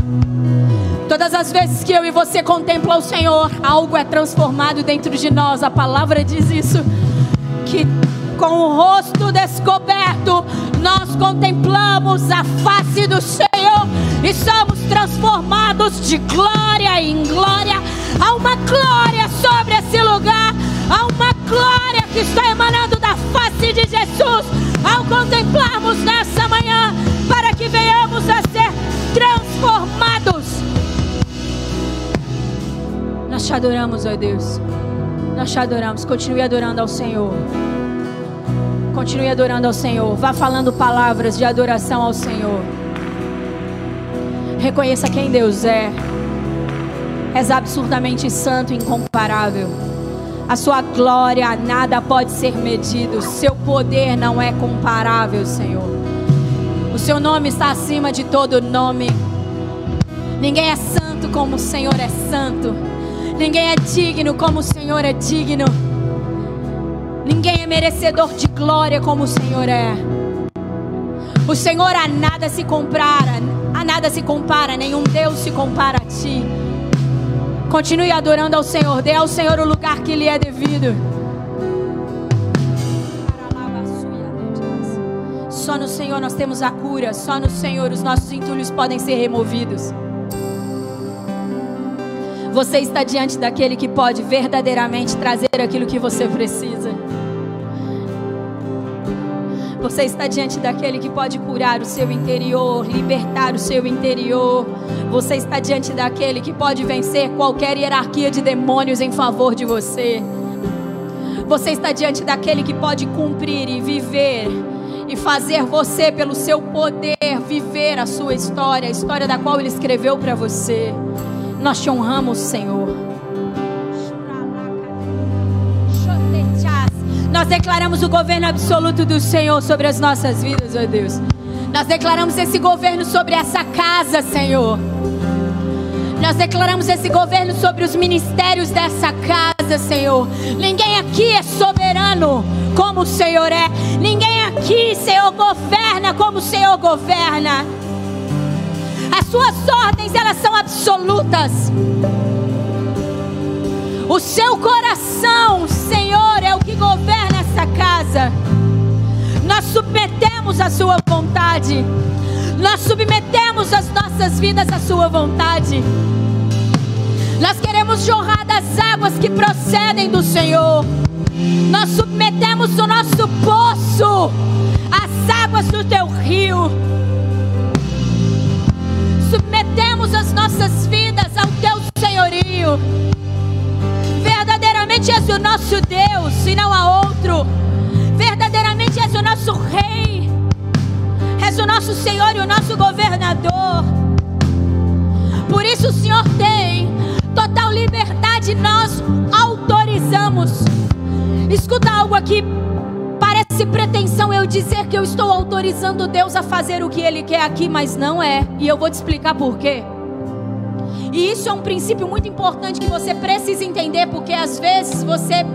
Speaker 1: Todas as vezes que eu e você contemplam o Senhor, algo é transformado dentro de nós. A palavra diz isso. Que com o rosto descoberto, nós contemplamos a face do Senhor e somos transformados de glória em glória. Há uma glória sobre esse lugar, há uma glória que está emanando da face de Jesus ao contemplarmos nessa manhã, para que venhamos a ser transformados. Nós te adoramos, ó Deus. Nós te adoramos. Continue adorando ao Senhor. Continue adorando ao Senhor. Vá falando palavras de adoração ao Senhor. Reconheça quem Deus é. És absurdamente santo e incomparável. A sua glória nada pode ser medido. Seu poder não é comparável, Senhor. O seu nome está acima de todo nome. Ninguém é santo como o Senhor é santo. Ninguém é digno como o Senhor é digno. Ninguém é merecedor de glória como o Senhor é. O Senhor a nada se compara nada se compara, nenhum Deus se compara a ti. Continue adorando ao Senhor, dê ao Senhor o lugar que lhe é devido. Só no Senhor nós temos a cura, só no Senhor os nossos entulhos podem ser removidos. Você está diante daquele que pode verdadeiramente trazer aquilo que você precisa. Você está diante daquele que pode curar o seu interior, libertar o seu interior. Você está diante daquele que pode vencer qualquer hierarquia de demônios em favor de você. Você está diante daquele que pode cumprir e viver e fazer você, pelo seu poder, viver a sua história, a história da qual Ele escreveu para você. Nós te honramos, Senhor. Nós declaramos o governo absoluto do Senhor sobre as nossas vidas, ó Deus. Nós declaramos esse governo sobre essa casa, Senhor. Nós declaramos esse governo sobre os ministérios dessa casa, Senhor. Ninguém aqui é soberano como o Senhor é. Ninguém aqui, Senhor, governa como o Senhor governa. As suas ordens, elas são absolutas. O seu coração, Senhor, é o que governa essa casa. Nós submetemos a sua vontade. Nós submetemos as nossas vidas à sua vontade. Nós queremos jorrar das águas que procedem do Senhor. Nós submetemos o nosso poço às águas do teu rio. As nossas vidas ao teu senhorio. Verdadeiramente és o nosso Deus e não há outro. Verdadeiramente és o nosso Rei. És o nosso Senhor e o nosso governador. Por isso o Senhor tem total liberdade, nós autorizamos. Escuta algo aqui. Parece pretensão eu dizer que eu estou autorizando Deus a fazer o que Ele quer aqui, mas não é. E eu vou te explicar por quê. E isso é um princípio muito importante que você precisa entender, porque às vezes você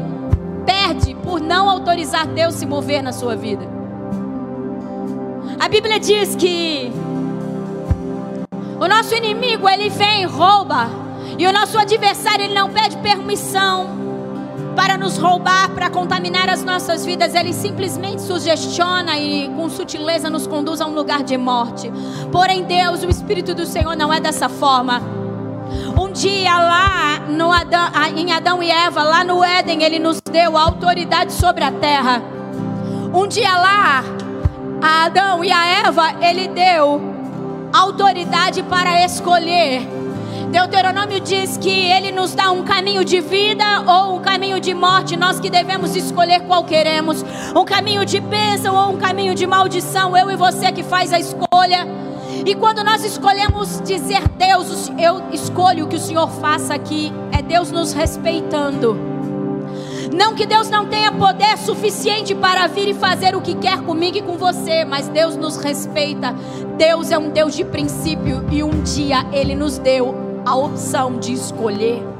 Speaker 1: perde por não autorizar Deus se mover na sua vida. A Bíblia diz que o nosso inimigo ele vem rouba, e o nosso adversário ele não pede permissão para nos roubar, para contaminar as nossas vidas, ele simplesmente sugestiona e com sutileza nos conduz a um lugar de morte. Porém, Deus, o Espírito do Senhor não é dessa forma. Dia lá no Adão, em Adão e Eva, lá no Éden, ele nos deu autoridade sobre a terra. Um dia lá, a Adão e a Eva, ele deu autoridade para escolher. Deuteronômio diz que ele nos dá um caminho de vida ou um caminho de morte, nós que devemos escolher qual queremos. Um caminho de bênção ou um caminho de maldição, eu e você que faz a escolha. E quando nós escolhemos dizer Deus, eu escolho que o Senhor faça aqui, é Deus nos respeitando. Não que Deus não tenha poder suficiente para vir e fazer o que quer comigo e com você, mas Deus nos respeita. Deus é um Deus de princípio e um dia Ele nos deu a opção de escolher.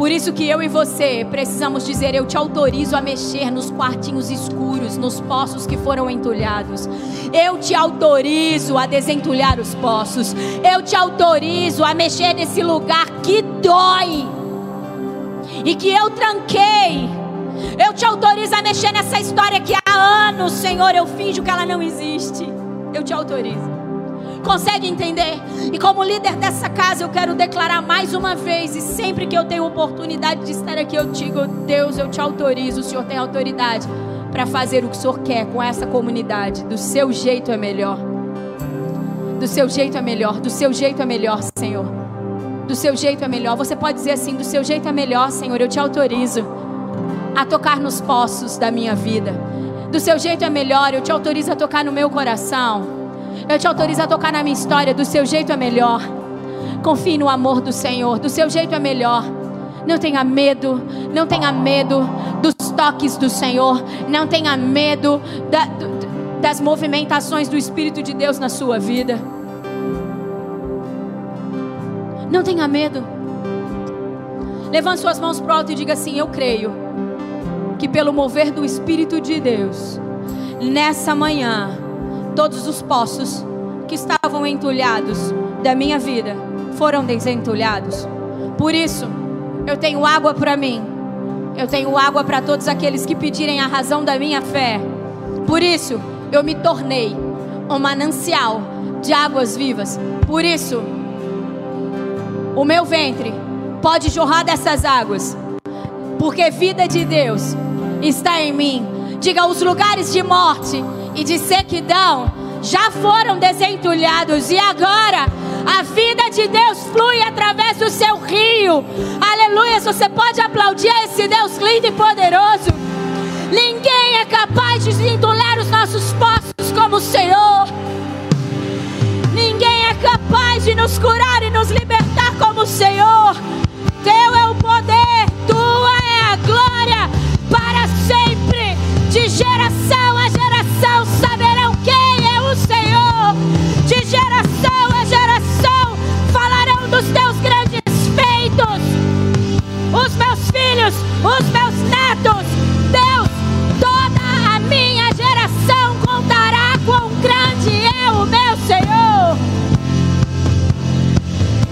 Speaker 1: Por isso que eu e você precisamos dizer: Eu te autorizo a mexer nos quartinhos escuros, nos poços que foram entulhados. Eu te autorizo a desentulhar os poços. Eu te autorizo a mexer nesse lugar que dói e que eu tranquei. Eu te autorizo a mexer nessa história que há anos, Senhor, eu finjo que ela não existe. Eu te autorizo. Consegue entender? E como líder dessa casa, eu quero declarar mais uma vez, e sempre que eu tenho oportunidade de estar aqui, eu digo: Deus, eu te autorizo, o Senhor tem autoridade para fazer o que o Senhor quer com essa comunidade. Do seu jeito é melhor. Do seu jeito é melhor. Do seu jeito é melhor, Senhor. Do seu jeito é melhor. Você pode dizer assim: do seu jeito é melhor, Senhor. Eu te autorizo a tocar nos poços da minha vida. Do seu jeito é melhor. Eu te autorizo a tocar no meu coração. Eu te autorizo a tocar na minha história. Do seu jeito é melhor. Confie no amor do Senhor. Do seu jeito é melhor. Não tenha medo. Não tenha medo dos toques do Senhor. Não tenha medo da, das movimentações do Espírito de Deus na sua vida. Não tenha medo. Levante suas mãos para o alto e diga assim: Eu creio que pelo mover do Espírito de Deus, nessa manhã, Todos os poços que estavam entulhados da minha vida foram desentulhados. Por isso, eu tenho água para mim. Eu tenho água para todos aqueles que pedirem a razão da minha fé. Por isso, eu me tornei um manancial de águas vivas. Por isso, o meu ventre pode jorrar dessas águas, porque vida de Deus está em mim Diga: os lugares de morte e de sequidão já foram desentulhados e agora a vida de Deus flui através do seu rio. Aleluia! Você pode aplaudir esse Deus lindo e poderoso. Ninguém é capaz de entulhar os nossos poços como o Senhor. Ninguém é capaz de nos curar e nos libertar como o Senhor. Teu é o poder, tua é a glória para sempre, de geração os meus netos, Deus, toda a minha geração contará quão grande é o meu Senhor.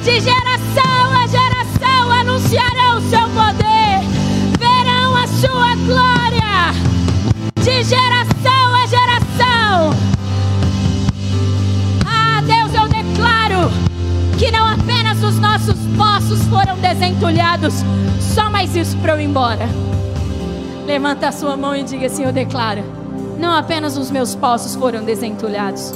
Speaker 1: De geração a geração anunciarão seu poder, verão a sua glória. De geração poços foram desentulhados, só mais isso para eu ir embora. Levanta a sua mão e diga assim: Eu declaro, não apenas os meus poços foram desentulhados,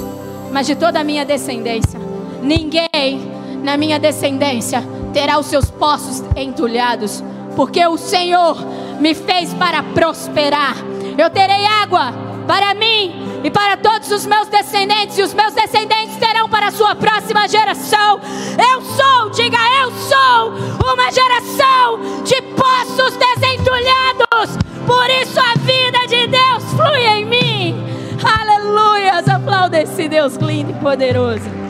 Speaker 1: mas de toda a minha descendência. Ninguém na minha descendência terá os seus poços entulhados, porque o Senhor me fez para prosperar. Eu terei água para mim e para todos os meus descendentes, e os meus descendentes terão para a sua próxima geração. Eu sou, diga eu sou, uma geração de poços desentulhados. Por isso a vida de Deus flui em mim. Aleluias, aplauda esse Deus lindo e poderoso.